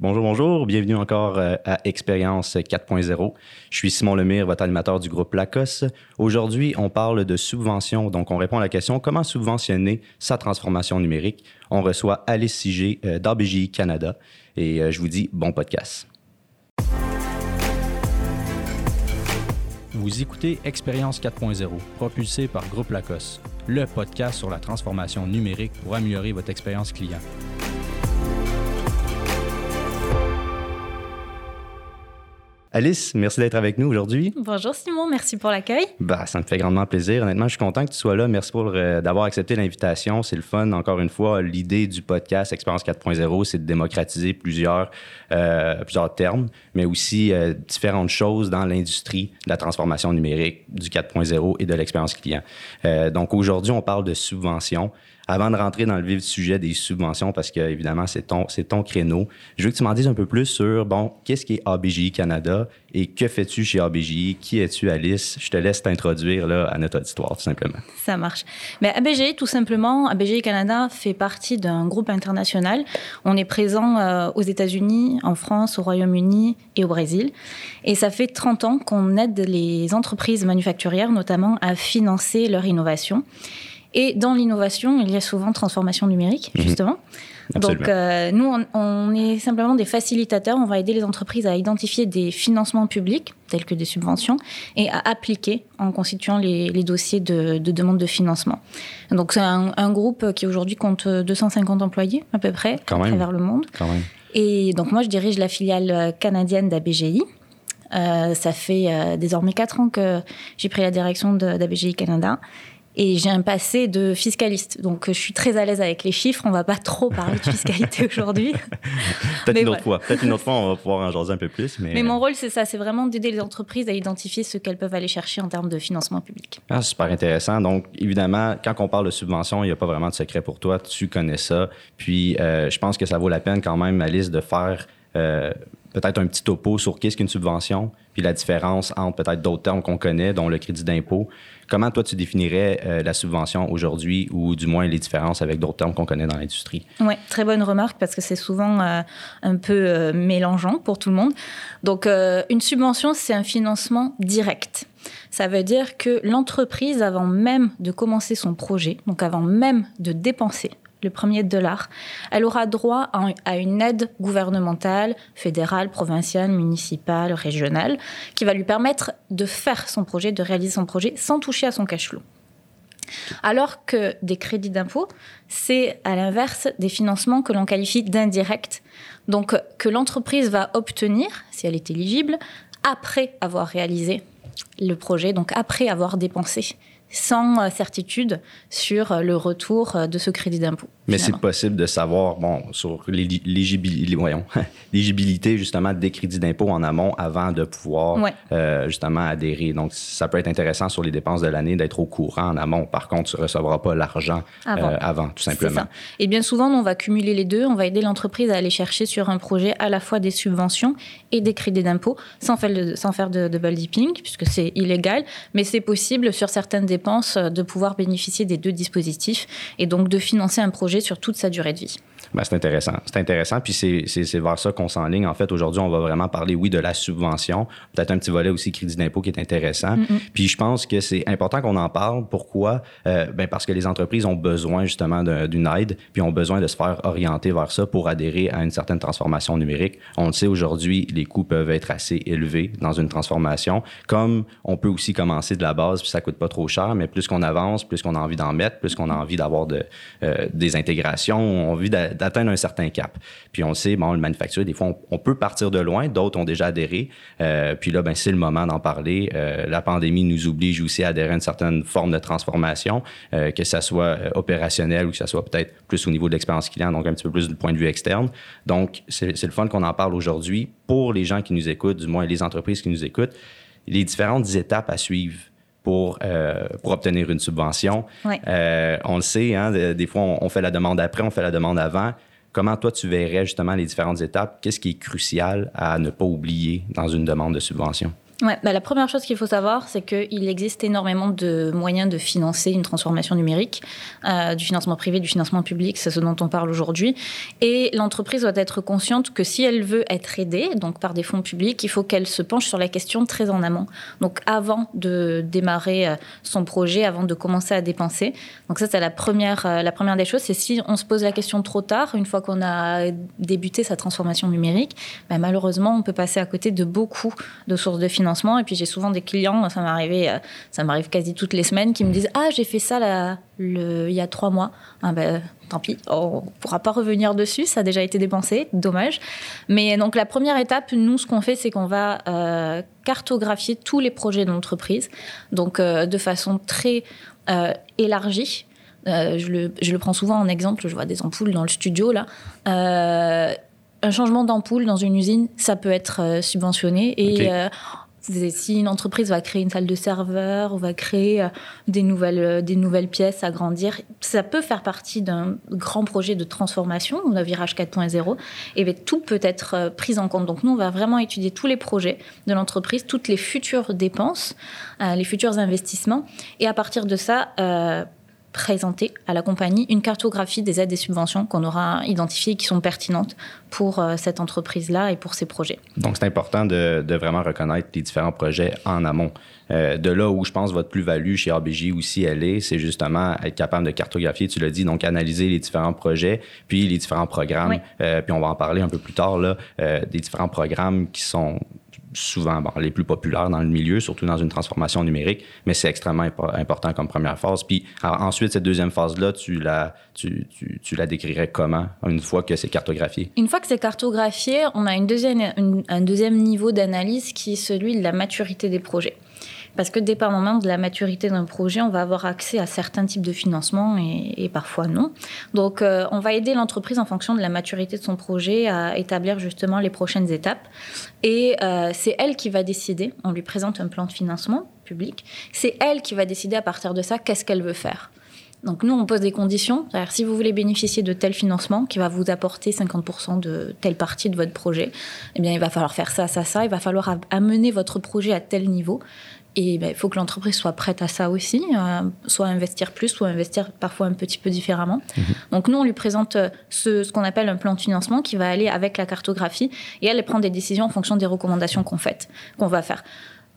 Bonjour, bonjour. Bienvenue encore euh, à Expérience 4.0. Je suis Simon Lemire, votre animateur du groupe Lacoste. Aujourd'hui, on parle de subvention. Donc, on répond à la question comment subventionner sa transformation numérique? On reçoit Alice Sigé euh, d'ABJI Canada et euh, je vous dis bon podcast. Vous écoutez Expérience 4.0, propulsé par Groupe Lacoste, le podcast sur la transformation numérique pour améliorer votre expérience client. Alice, merci d'être avec nous aujourd'hui. Bonjour Simon, merci pour l'accueil. Bah, ça me fait grandement plaisir. Honnêtement, je suis content que tu sois là. Merci pour euh, d'avoir accepté l'invitation. C'est le fun. Encore une fois, l'idée du podcast Expérience 4.0, c'est de démocratiser plusieurs, euh, plusieurs termes, mais aussi euh, différentes choses dans l'industrie de la transformation numérique, du 4.0 et de l'expérience client. donc aujourd'hui, on parle de subventions avant de rentrer dans le vif du sujet des subventions, parce que évidemment, c'est ton, créneau, je veux que tu m'en dises un peu plus sur, bon, qu'est-ce qui est Canada et que fais-tu chez ABJI? Qui es-tu, Alice? Je te laisse t'introduire là, à notre auditoire, tout simplement. Ça marche. Mais ABJI, tout simplement, ABJI Canada fait partie d'un groupe international. On est présent euh, aux États-Unis, en France, au Royaume-Uni et au Brésil. Et ça fait 30 ans qu'on aide les entreprises manufacturières, notamment, à financer leur innovation. Et dans l'innovation, il y a souvent transformation numérique, mhm. justement. Donc, euh, nous, on, est simplement des facilitateurs. On va aider les entreprises à identifier des financements publics, tels que des subventions, et à appliquer en constituant les, dossiers de, demande de financement. Donc, c'est un, groupe qui aujourd'hui compte 250 employés, à peu près, à travers le monde. Et donc, moi, je dirige la filiale canadienne d'ABGI. Euh, ça fait euh, désormais 4 ans que j'ai pris la direction d'ABGI Canada. Et j'ai un passé de fiscaliste, donc je suis très à l'aise avec les chiffres. On va pas trop parler de fiscalité aujourd'hui. Peut-être une autre fois. Peut-être une autre fois, on va pouvoir en jaser un peu plus. Mais, mais mon rôle, c'est ça, c'est vraiment d'aider les entreprises à identifier ce qu'elles peuvent aller chercher en termes de financement public. Ah, super intéressant. Donc, évidemment, quand on parle de subvention, il n'y a pas vraiment de secret pour toi. Tu connais ça. Puis, euh, je pense que ça vaut la peine quand même, Alice, de faire euh, peut-être un petit topo sur qu'est-ce qu'une subvention, puis la différence entre peut-être d'autres termes qu'on connaît, dont le crédit d'impôt. Comment toi, tu définirais euh, la subvention aujourd'hui ou du moins les différences avec d'autres termes qu'on connaît dans l'industrie? Oui, très bonne remarque parce que c'est souvent euh, un peu euh, mélangeant pour tout le monde. Donc, une subvention, c'est un financement direct. Ça veut dire que l'entreprise, avant même de commencer son projet, donc avant même de dépenser le premier dollar, elle aura droit à une aide gouvernementale, fédérale, provinciale, municipale, régionale, qui va lui permettre de faire son projet, de réaliser son projet sans toucher à son cash flow. Alors que des crédits d'impôt, c'est à l'inverse des financements que l'on qualifie d'indirects, donc que l'entreprise va obtenir, si elle est éligible, après avoir réalisé le projet, donc après avoir dépensé sans euh, certitude sur euh, le retour euh, de ce crédit d'impôt. Mais c'est possible de savoir, bon, sur l'éligibilité justement des crédits d'impôt en amont avant de pouvoir justement adhérer. Donc, ça peut être intéressant sur les dépenses de l'année d'être au courant en amont. Par contre, tu ne recevras pas l'argent avant. tout simplement. Ça. Et bien souvent, on va cumuler les deux. On va aider l'entreprise à aller chercher sur un projet à la fois des subventions et des crédits d'impôt sans faire de, sans faire de double dipping, puisque c'est illégal. Mais c'est possible sur certaines dépenses euh, de pouvoir bénéficier des deux dispositifs et donc de financer un projet sur toute sa durée de vie. Ben, c'est intéressant. C'est intéressant. Puis c'est vers ça qu'on s'enligne. En fait, aujourd'hui, on va vraiment parler, oui, de la subvention. Peut-être un petit volet aussi crédit d'impôt qui est intéressant. Puis je pense que c'est important qu'on en parle. Pourquoi? Euh, ben parce que les entreprises ont besoin justement d'une aide, puis ont besoin de se faire orienter vers ça pour adhérer à une certaine transformation numérique. On le sait aujourd'hui, les coûts peuvent être assez élevés dans une transformation. Comme on peut aussi commencer de la base, puis ça coûte pas trop cher, mais plus qu'on avance, plus qu'on a envie d'en mettre, plus qu'on a envie d'avoir de, euh, des intégrations, on a envie d'atteindre un certain cap. Puis on sait, bon, le manufacturier, des fois, on, peut partir de loin, d'autres ont déjà adhéré. Euh, puis là, ben, c'est le moment d'en parler. Euh, la pandémie nous oblige aussi à adhérer à une certaine forme de transformation, euh, que ça soit opérationnel ou que ça soit peut-être plus au niveau de l'expérience client, donc un petit peu plus du point de vue externe. Donc, c'est le fun qu'on en parle aujourd'hui pour les gens qui nous écoutent, du moins les entreprises qui nous écoutent, les différentes étapes à suivre pour, pour obtenir une subvention. on le sait, hein, des fois, on, fait la demande après, on fait la demande avant. Comment toi, tu verrais justement les différentes étapes? Qu'est-ce qui est crucial à ne pas oublier dans une demande de subvention? Bah, la première chose qu'il faut savoir, c'est qu'il existe énormément de moyens de financer une transformation numérique, euh, du financement privé, du financement public, c'est ce dont on parle aujourd'hui. Et l'entreprise doit être consciente que si elle veut être aidée, donc par des fonds publics, il faut qu'elle se penche sur la question très en amont. Donc avant de démarrer euh, son projet, avant de commencer à dépenser. Donc ça, c'est la première, euh, la première des choses. C'est si on se pose la question trop tard, une fois qu'on a débuté sa transformation numérique, bah, malheureusement, on peut passer à côté de beaucoup de sources de financement et puis j'ai souvent des clients, ça m'arrive, euh, ça m'arrive quasi toutes les semaines, qui me disent ah j'ai fait ça là, le, il y a trois mois. Ah ben, tant pis, on ne pourra pas revenir dessus, ça a déjà été dépensé, dommage. Mais donc la première étape, nous ce qu'on fait, c'est qu'on va euh, cartographier tous les projets de l'entreprise, donc euh, de façon très élargie. je, le, je, le, prends souvent en exemple, je vois des ampoules dans le studio là un changement d'ampoule dans une usine, ça peut être subventionné. Et si une entreprise va créer une salle de serveur ou va créer euh, des nouvelles, euh, des nouvelles pièces, agrandir, ça peut faire partie d'un grand projet de transformation, le virage 4.0, et bien, tout peut être euh, pris en compte. Donc nous, on va vraiment étudier tous les projets de l'entreprise, toutes les futures dépenses, les futurs investissements, et à partir de ça, présenter à la compagnie une cartographie des aides et subventions qu'on aura identifiées qui sont pertinentes pour euh, cette entreprise-là et pour ses projets. Donc, c'est important de, vraiment reconnaître les différents projets en amont. Euh, de là où je pense votre plus-value chez ABJ aussi, elle est, c'est justement être capable de cartographier, tu l'as dit, donc analyser les différents projets, puis les différents programmes, euh, puis on va en parler un peu plus tard, là, des différents programmes qui sont souvent les plus populaires dans le milieu, surtout dans une transformation numérique, mais c'est extrêmement important comme première phase. Puis ensuite, cette deuxième phase-là, tu la, tu, tu, la décrirais comment une fois que c'est cartographié? Une fois que c'est cartographié, on a une deuxième, un deuxième niveau d'analyse qui est celui de la maturité des projets. Parce que dépendamment de la maturité d'un projet, on va avoir accès à certains types de financement et, parfois non. Donc, euh, on va aider l'entreprise en fonction de la maturité de son projet à établir justement les prochaines étapes. Et euh, c'est elle qui va décider. On lui présente un plan de financement public. C'est elle qui va décider à partir de ça qu'est-ce qu'elle veut faire. Donc nous, on pose des conditions. C'est-à-dire, si vous voulez bénéficier de tel financement qui va vous apporter 50% de telle partie de votre projet, eh bien, il va falloir faire ça, ça, ça. Il va falloir amener votre projet à tel niveau. Et ben, il faut que l'entreprise soit prête à ça aussi, euh, soit investir plus, soit investir parfois un petit peu différemment. Mhm. Donc nous, on lui présente euh, ce, ce qu'on appelle un plan de financement qui va aller avec la cartographie et elle, elle prend des décisions en fonction des recommandations qu'on fait, qu'on va faire.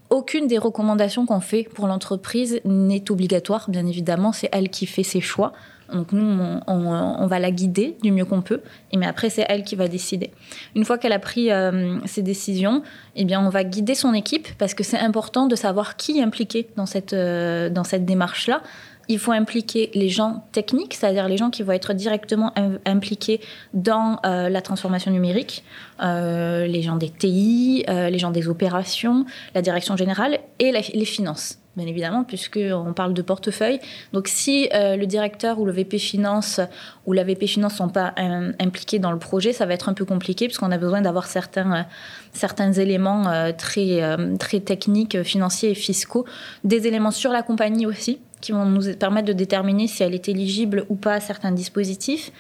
Aucune des recommandations qu'on fait pour l'entreprise n'est obligatoire, bien évidemment, c'est elle qui fait ses choix. Donc nous, on, va la guider du mieux qu'on peut, mais après c'est elle qui va décider. Une fois qu'elle a pris euh, ses décisions, eh bien on va guider son équipe parce que c'est important de savoir qui est impliqué dans cette, euh, cette démarche-là. Il faut impliquer les gens techniques, c'est-à-dire les gens qui vont être directement impliqués dans euh, la transformation numérique, les gens des TI, les gens des opérations, la direction générale et les finances bien évidemment, puisqu'on parle de portefeuille. Donc, si euh, le directeur ou le VP Finance ou la VP Finance ne sont pas euh, impliqués dans le projet, ça va être un peu compliqué, puisqu'on a besoin d'avoir certains, euh, certains éléments très, très techniques, financiers et fiscaux, des éléments sur la compagnie aussi, qui vont nous permettre de déterminer si elle est éligible ou pas à certains dispositifs.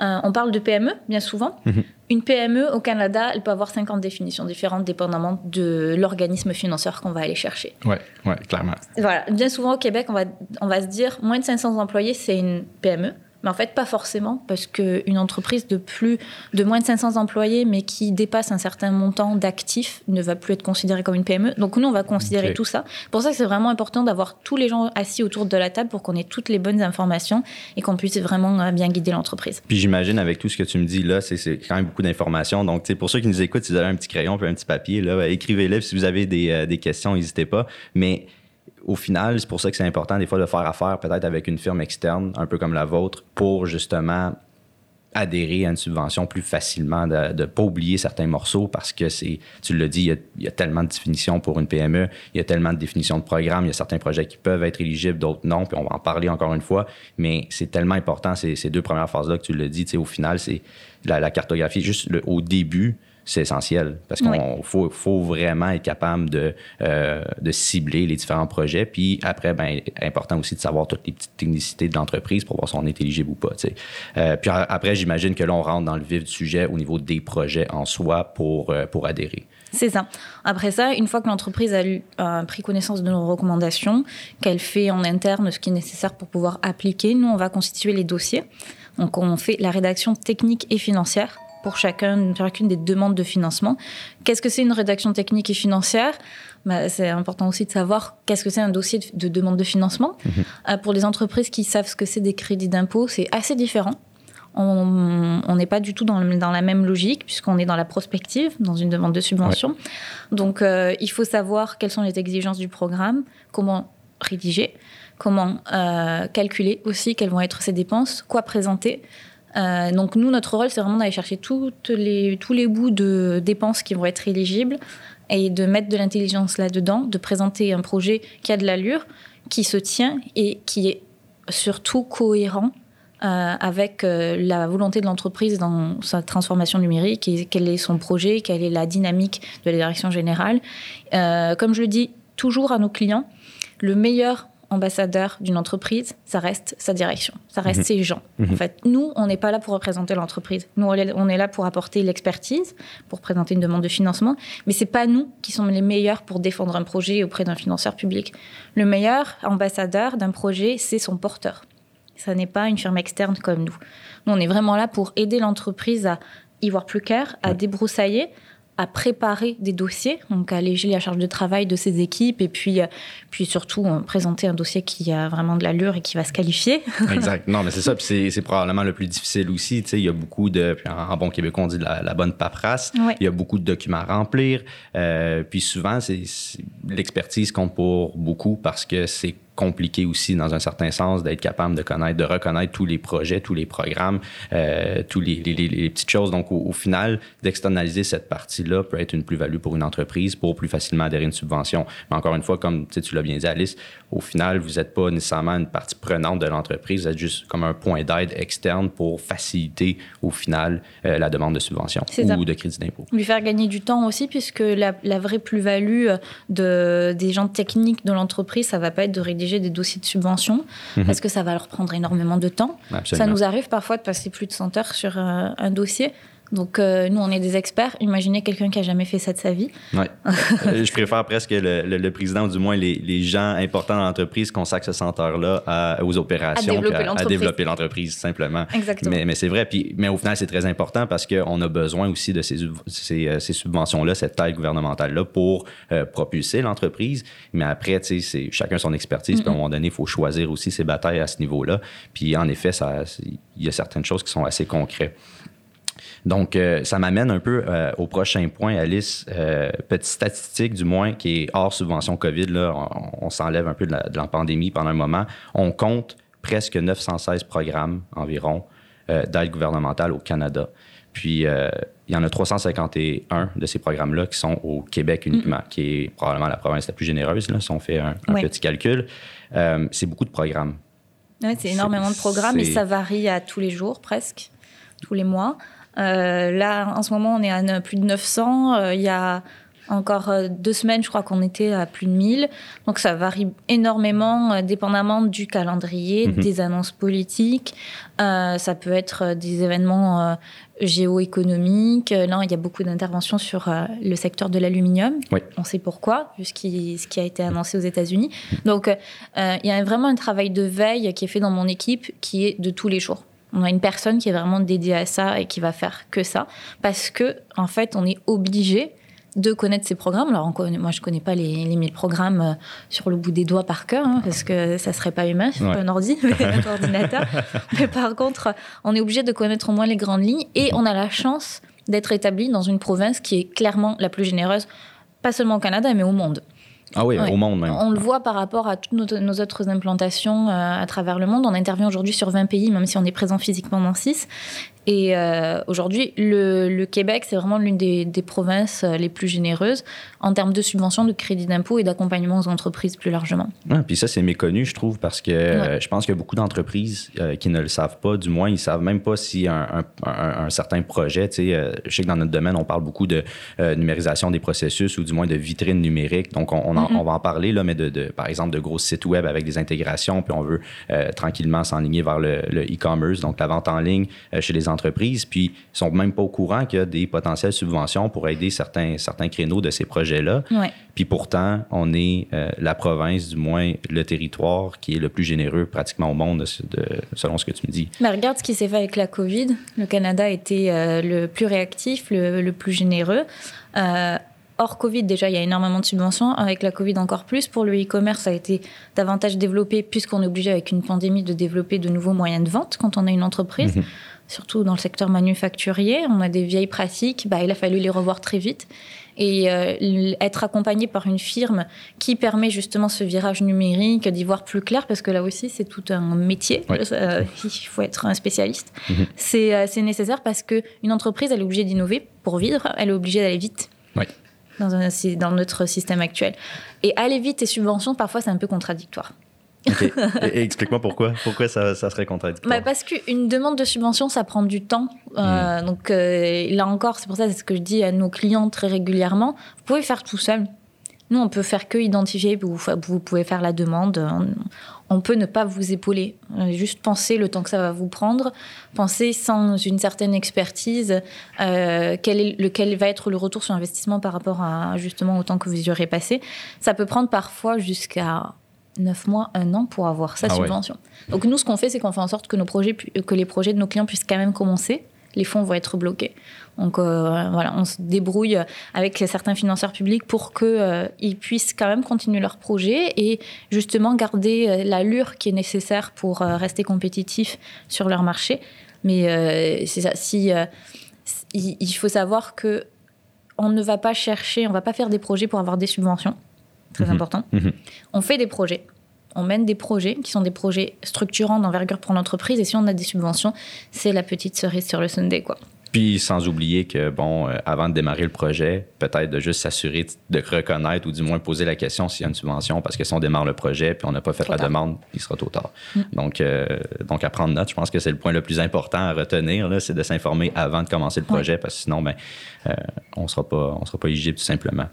On parle de PME, bien souvent. Mhm. Une PME au Canada, elle peut avoir 50 définitions différentes dépendamment de l'organisme financeur qu'on va aller chercher. Oui, ouais, clairement. Voilà. Bien souvent au Québec, on va, on va se dire moins de 500 employés, c'est une PME. Mais en fait, pas forcément, parce qu'une entreprise de plus de moins de 500 employés, mais qui dépasse un certain montant d'actifs, ne va plus être considérée comme une PME. Donc nous, on va considérer tout ça. Pour ça c'est vraiment important d'avoir tous les gens assis autour de la table pour qu'on ait toutes les bonnes informations et qu'on puisse vraiment euh, bien guider l'entreprise. Puis j'imagine avec tout ce que tu me dis là, c'est quand même beaucoup d'informations. Donc pour ceux qui nous écoutent, si vous avez un petit crayon puis un petit papier, là, écrivez-les. Si vous avez des, euh, des questions, n'hésitez pas. Mais au final, c'est pour ça que c'est important des fois de faire affaire peut-être avec une firme externe, un peu comme la vôtre, pour justement adhérer à une subvention plus facilement, de ne pas oublier certains morceaux parce que c'est, tu le dis, il y, a, tellement de définitions pour une PME, il y a tellement de définitions de programmes, il y a certains projets qui peuvent être éligibles, d'autres non, puis on va en parler encore une fois, mais c'est tellement important ces, ces deux premières phases-là que tu le dis, au final, c'est la, cartographie, juste au début, c'est essentiel parce qu'il faut, faut, vraiment être capable de, euh, de cibler les différents projets. Puis après, ben, important aussi de savoir toutes les petites technicités de l'entreprise pour voir si on est éligible ou pas. Euh, puis après, j'imagine que là, on rentre dans le vif du sujet au niveau des projets en soi pour, euh, pour adhérer. C'est ça. Après ça, une fois que l'entreprise a eu, pris connaissance de nos recommandations, qu'elle fait en interne ce qui est nécessaire pour pouvoir appliquer, nous, on va constituer les dossiers. Donc, on fait la rédaction technique et financière pour chacun, chacune des demandes de financement. Qu'est-ce que c'est une rédaction technique et financière? Bah, C'est important aussi de savoir qu'est-ce que c'est un dossier de, demande de financement. Mhm. Euh, pour les entreprises qui savent ce que c'est des crédits d'impôt, c'est assez différent. On n'est pas du tout dans, la même logique puisqu'on est dans la prospective, dans une demande de subvention. Donc, euh, il faut savoir quelles sont les exigences du programme, comment rédiger, comment euh, calculer aussi quelles vont être ces dépenses, quoi présenter. Euh, donc nous, notre rôle, c'est vraiment d'aller chercher toutes les, tous les bouts de dépenses qui vont être éligibles et de mettre de l'intelligence là-dedans, de présenter un projet qui a de l'allure, qui se tient et qui est surtout cohérent euh, avec euh, la volonté de l'entreprise dans sa transformation numérique et quel est son projet, quelle est la dynamique de la direction générale. comme je le dis toujours à nos clients, le meilleur ambassadeur d'une entreprise, ça reste sa direction, ça reste mhm. ses gens. En mhm. fait, nous, on n'est pas là pour représenter l'entreprise. Nous, on est là pour apporter l'expertise, pour présenter une demande de financement, mais c'est pas nous qui sommes les meilleurs pour défendre un projet auprès d'un financeur public. Le meilleur ambassadeur d'un projet, c'est son porteur. Ça n'est pas une firme externe comme nous. Nous, on est vraiment là pour aider l'entreprise à y voir plus clair, à débroussailler, à préparer des dossiers, donc alléger la charge de travail de ses équipes et puis, euh, puis surtout euh, présenter un dossier qui a vraiment de l'allure et qui va se qualifier. exact. Non, mais c'est ça. Puis c'est probablement le plus difficile aussi. Tu sais, il y a beaucoup de. En, bon québécois, on dit la, bonne paperasse. Il y a beaucoup de documents à remplir. Euh, puis souvent, c'est l'expertise compte pour beaucoup parce que c'est compliqué aussi, dans un certain sens, d'être capable de connaître, de reconnaître tous les projets, tous les programmes, euh, tous les, les, petites choses. Donc, au, final, d'externaliser cette partie-là peut être une plus-value pour une entreprise pour plus facilement adhérer à une subvention. Mais encore une fois, comme tu l'as bien dit, Alice, au final, vous n'êtes pas nécessairement une partie prenante de l'entreprise, vous êtes juste comme un point d'aide externe pour faciliter, au final, euh, la demande de subvention ou de crédit d'impôt. Lui faire gagner du temps aussi, puisque la, la vraie plus-value euh, de, des gens techniques de l'entreprise, ça va pas être de rédiger des dossiers de subvention mhm. parce que ça va leur prendre énormément de temps. Ça nous arrive parfois de passer plus de 100 heures sur euh, un dossier. Donc, euh, nous, on est des experts. Imaginez quelqu'un qui a jamais fait ça de sa vie. Ouais. Euh, je préfère presque le, le, président, ou du moins les, les gens importants dans l'entreprise, consacrent ce centre-là aux opérations, à développer l'entreprise, simplement. Exactement. Mais, mais c'est vrai. Puis, mais au final, c'est très important parce qu'on a besoin aussi de ces, ces, euh, ces subventions-là, cette taille gouvernementale-là pour propulser l'entreprise. Mais après, tu sais, c'est chacun son expertise. Puis à un moment donné, il faut choisir aussi ses batailles à ce niveau-là. Puis en effet, il y a certaines choses qui sont assez concrètes. Donc, euh, ça m'amène un peu euh, au prochain point, Alice. Euh, petite statistique, du moins, qui est hors subvention COVID. Là, on, s'enlève un peu de la, pandémie pendant un moment. On compte presque 916 programmes environ d'aide gouvernementale au Canada. Puis, il y en a 351 de ces programmes-là qui sont au Québec uniquement, qui est probablement la province la plus généreuse, là, si on fait un, petit calcul. c'est beaucoup de programmes. Oui, c'est énormément de programmes et ça varie à tous les jours presque, tous les mois. Euh, là, en ce moment, on est à plus de 900. Euh, il y a encore euh, deux semaines, je crois qu'on était à plus de 1000. Donc ça varie énormément, dépendamment du calendrier, mhm. des annonces politiques. ça peut être des événements géoéconomiques. Là, il y a beaucoup d'interventions sur le secteur de l'aluminium. On sait pourquoi, vu ce qui, ce qui a été annoncé aux États-Unis. Donc il y a vraiment un travail de veille qui est fait dans mon équipe qui est de tous les jours. On a une personne qui est vraiment dédiée à ça et qui va faire que ça. Parce que, en fait, on est obligé de connaître ces programmes. Alors, moi, je connais pas les, les 1000 programmes euh, sur le bout des doigts par cœur, hein, parce que ça serait pas humain sur un ordi, un ordinateur. Mais par contre, on est obligé de connaître au moins les grandes lignes et on a la chance d'être établi dans une province qui est clairement la plus généreuse, pas seulement au Canada, mais au monde. Ah oui, au monde même. On le voit par rapport à toutes nos, autres implantations à travers le monde. On intervient aujourd'hui sur 20 pays, même si on est présent physiquement dans 6. Et euh, aujourd'hui, le, Québec, c'est vraiment l'une des, provinces euh, les plus généreuses en termes de subventions, de crédits d'impôt et d'accompagnement aux entreprises plus largement. Ouais, puis ça, c'est méconnu, je trouve, parce que euh, je pense qu'il y a beaucoup d'entreprises qui ne le savent pas. Du moins, ils ne savent même pas si un, certain projet, tu sais, je sais que dans notre domaine, on parle beaucoup de numérisation des processus ou du moins de vitrines numériques. Donc, on, mm-hmm. va en parler, là, mais de, par exemple, de gros sites web avec des intégrations, puis on veut tranquillement s'enligner vers le e-commerce, donc la vente en ligne chez les entreprises, puis ils sont même pas au courant qu'il y a des potentielles subventions pour aider certains, certains créneaux de ces projets-là. Puis pourtant, on est euh, la province, du moins le territoire, qui est le plus généreux pratiquement au monde, selon ce que tu me dis. Mais regarde ce qui s'est fait avec la COVID. Le Canada a été euh, le plus réactif, le, plus généreux. Euh, hors Covid, déjà, il y a énormément de subventions. Avec la Covid, encore plus. Pour le e-commerce, ça a été davantage développé puisqu'on est obligé, avec une pandémie, de développer de nouveaux moyens de vente quand on a une entreprise. Mhm surtout dans le secteur manufacturier. On a des vieilles pratiques, bah, il a fallu les revoir très vite. Et euh, être accompagné par une firme qui permet justement ce virage numérique, d'y voir plus clair, parce que là aussi, c'est tout un métier. Euh, il faut être un spécialiste. Mhm. Euh, c'est nécessaire parce qu'une entreprise, elle est obligée d'innover pour vivre, elle est obligée d'aller vite. Dans, dans notre système actuel. Et aller vite et subventions, parfois, c'est un peu contradictoire. Et, explique-moi pourquoi. Pourquoi ça, serait contradictoire bah Parce qu'une demande de subvention, ça prend du temps. Euh, hmm. Donc euh, là encore, c'est pour ça c'est ce que je dis à nos clients très régulièrement. Vous pouvez faire tout seul. Nous, on peut faire que identifier. Vous, vous pouvez faire la demande. On, peut ne pas vous épauler. Euh, juste penser le temps que ça va vous prendre. Penser sans une certaine expertise quel, est, lequel va être le retour sur investissement par rapport à justement au temps que vous y aurez passé. Ça peut prendre parfois jusqu'à 9 mois, un an pour avoir sa ah subvention. Donc nous, ce qu'on fait, c'est qu'on fait en sorte que, nos projets, que les projets de nos clients puissent quand même commencer. Les fonds vont être bloqués. Donc euh, voilà, on se débrouille avec certains financeurs publics pour qu'ils euh, puissent quand même continuer leur projet et justement garder euh, l'allure qui est nécessaire pour rester compétitif sur leur marché. Mais c'est ça, si, il faut savoir que on ne va pas chercher, on va pas faire des projets pour avoir des subventions très mhm. important. Mhm. On fait des projets. On mène des projets qui sont des projets structurants d'envergure pour l'entreprise. Et si on a des subventions, c'est la petite cerise sur le Sunday, quoi. Puis sans oublier que, bon, euh, avant de démarrer le projet, peut-être de juste s'assurer de reconnaître ou du moins poser la question s'il y a une subvention, parce que si on démarre le projet puis on n'a pas fait la demande, il sera trop tard. Mm. Donc, euh, donc, à prendre note, je pense que c'est le point le plus important à retenir, c'est de s'informer avant de commencer le projet, parce que sinon, ben, euh, on ne sera pas éligible tout simplement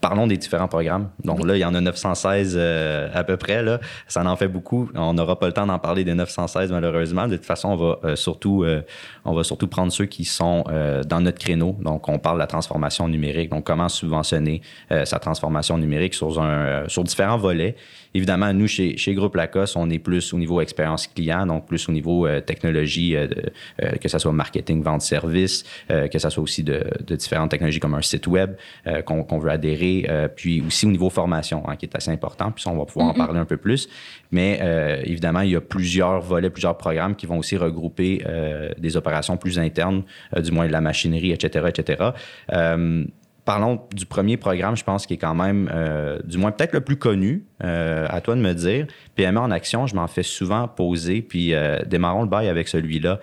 parlons des différents programmes. Donc là, il y en a 916 euh, à peu près. Là. Ça en fait beaucoup. On n'aura pas le temps d'en parler des 916 malheureusement. De toute façon, on va euh, surtout euh, on va surtout prendre ceux qui sont dans notre créneau. Donc, on parle de la transformation numérique. Donc, comment subventionner sa transformation numérique sur un sur différents volets. Évidemment, nous, chez, chez Groupe Lacoste, on est plus au niveau expérience client, donc plus au niveau euh, technologie, euh, euh, que ce soit marketing, vente, service, que ce soit aussi de, différentes technologies comme un site web qu'on veut adhérer, puis aussi au niveau formation, hein, qui est assez important, puis on va pouvoir en parler un peu plus. Mais évidemment, il y a plusieurs volets, plusieurs programmes qui vont aussi regrouper des opérations plus internes, du moins de la machinerie, etc., etc parlons du premier programme, je pense, qui est quand même, euh, du moins peut-être le plus connu, euh, à toi de me dire. PME en action, je m'en fais souvent poser, puis euh, démarrons le bail avec celui-là.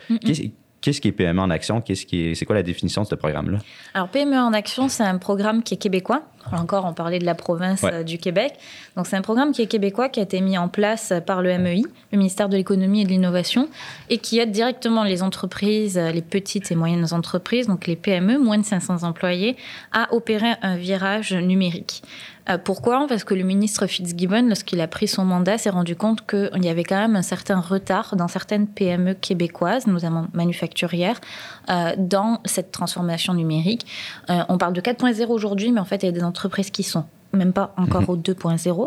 Qu'est-ce qui est PME en action? Qu'est-ce qui est, c'est quoi la définition de ce programme-là? Alors, PME en action, c'est un programme qui est québécois. Encore, on parlait de la province euh, du Québec. Donc, c'est un programme qui est québécois, qui a été mis en place par le MEI, le ministère de l'économie et de l'innovation, et qui aide directement les entreprises, les petites et moyennes entreprises, donc les PME, moins de 500 employés, à opérer un virage numérique. Euh, pourquoi? Parce que le ministre Fitzgibbon, lorsqu'il a pris son mandat, s'est rendu compte qu'il y avait quand même un certain retard dans certaines PME québécoises, notamment manufacturières, euh, dans cette transformation numérique. Euh, on parle de 4.0 aujourd'hui, mais en fait, il y a des entreprises qui sont même pas encore mhm. au 2.0.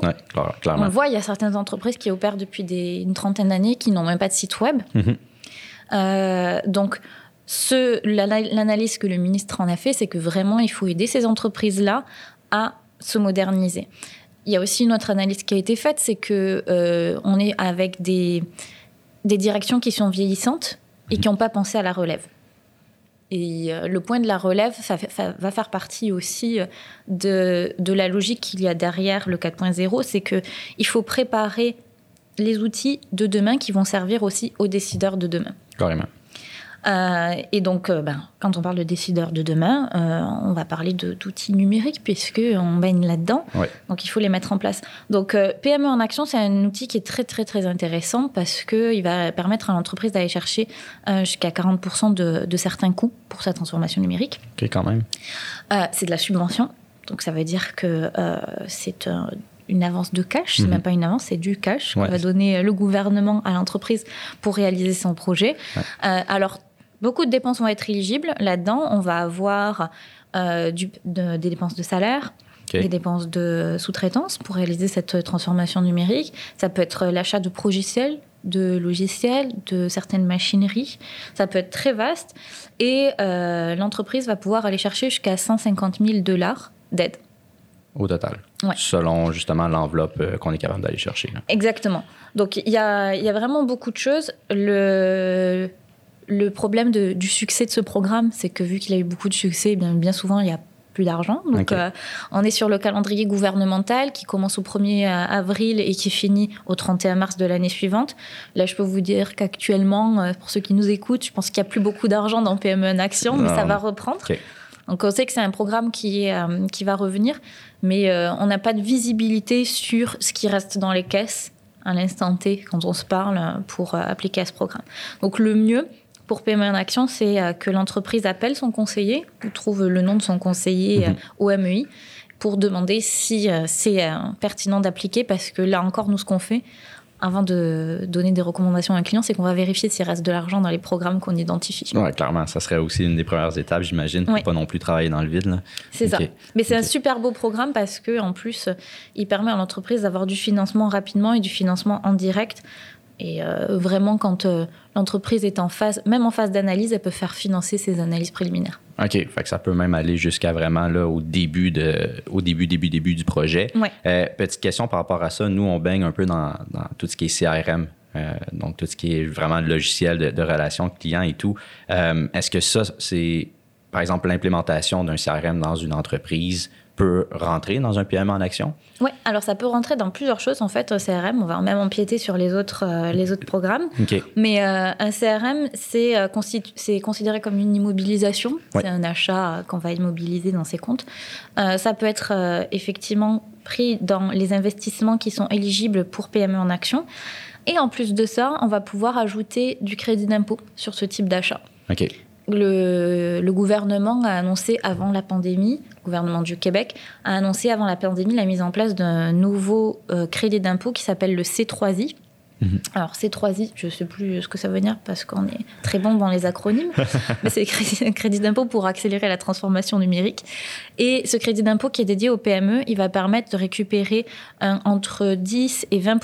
On le voit, il y a certaines entreprises qui opèrent depuis une trentaine d'années qui n'ont même pas de site web. Mhm. donc, l'analyse que le ministre en a fait, c'est que vraiment, il faut aider ces entreprises-là à se moderniser. Il y a aussi une autre analyse qui a été faite, c'est que euh, on est avec des, des directions qui sont vieillissantes et qui n'ont pas pensé à la relève. Et euh, le point de la relève ça, va faire partie aussi euh, de, de la logique qu'il y a derrière le 4.0, c'est qu'il faut préparer les outils de demain qui vont servir aussi aux décideurs de demain. Carrément. Euh, et donc, euh, ben, quand on parle de décideurs de demain, euh, on va parler d'outils numériques puisqu'on baigne là-dedans. Donc, il faut les mettre en place. Donc, PME en action, c'est un outil qui est très, très, très intéressant parce qu'il va permettre à l'entreprise d'aller chercher jusqu'à 40% de, de, certains coûts pour sa transformation numérique. OK, quand même. c'est de la subvention. Donc, ça veut dire que c'est une avance de cash, c'est mhm. même pas une avance, c'est du cash qu'on va donner le gouvernement à l'entreprise pour réaliser son projet. alors Beaucoup de dépenses vont être éligibles. Là-dedans, on va avoir euh, des dépenses de salaire, des dépenses de sous-traitance pour réaliser cette transformation numérique. Ça peut être l'achat de logiciels, de logiciels, de certaines machineries. Ça peut être très vaste. Et euh, l'entreprise va pouvoir aller chercher jusqu'à 150 000 dollars d'aide. Au total. Selon justement l'enveloppe euh, qu'on est capable d'aller chercher. Exactement. Donc il y a, y a, vraiment beaucoup de choses. Le le problème du succès de ce programme, c'est que vu qu'il a eu beaucoup de succès, eh bien, bien souvent, il y a plus d'argent. Donc, euh, on est sur le calendrier gouvernemental qui commence au 1er avril et qui finit au 31 mars de l'année suivante. Là, je peux vous dire qu'actuellement, euh, pour ceux qui nous écoutent, je pense qu'il n'y a plus beaucoup d'argent dans PME en action, mais ça va reprendre. Donc, on sait que c'est un programme qui, euh, qui va revenir, mais on n'a pas de visibilité sur ce qui reste dans les caisses à l'instant T quand on se parle pour appliquer à ce programme. Donc, le mieux, pour PME en action, c'est euh, que l'entreprise appelle son conseiller ou trouve le nom de son conseiller euh, au MEI pour demander si euh, c'est pertinent d'appliquer parce que là encore, nous, ce qu'on fait, avant de donner des recommandations à un client, c'est qu'on va vérifier s'il reste de l'argent dans les programmes qu'on identifie. Oui, clairement. Ça serait aussi une des premières étapes, j'imagine, pour pas non plus travailler dans le vide. C'est ça. Mais c'est un super beau programme parce que en plus, il permet à l'entreprise d'avoir du financement rapidement et du financement en direct et euh, vraiment, quand euh, l'entreprise est en phase, même en phase d'analyse, elle peut faire financer ses analyses préliminaires. OK. Fait que ça peut même aller jusqu'à vraiment là, au début, de, au début, début, début du projet. Euh, petite question par rapport à ça. Nous, on baigne un peu dans, dans tout ce qui est CRM. donc, tout ce qui est vraiment le logiciel de, de relation client et tout. Est-ce que ça, c'est, par exemple, l'implémentation d'un CRM dans une entreprise peut rentrer dans un PME en action? Oui, alors ça peut rentrer dans plusieurs choses en fait au CRM. On va même empiéter sur les autres, euh, les autres programmes. Mais euh, un CRM, c'est euh, considéré comme une immobilisation. C'est un achat qu'on va immobiliser dans ses comptes. ça peut être effectivement pris dans les investissements qui sont éligibles pour PME en action. Et en plus de ça, on va pouvoir ajouter du crédit d'impôt sur ce type d'achat. OK le, gouvernement a annoncé avant la pandémie, le gouvernement du Québec a annoncé avant la pandémie la mise en place d'un nouveau euh, crédit d'impôt qui s'appelle le C3I. Mhm. Alors C3I, je ne sais plus ce que ça veut dire parce qu'on est très bon dans les acronymes, mais c'est un crédit d'impôt pour accélérer la transformation numérique. Et ce crédit d'impôt qui est dédié aux PME, il va permettre de récupérer entre 10 et 20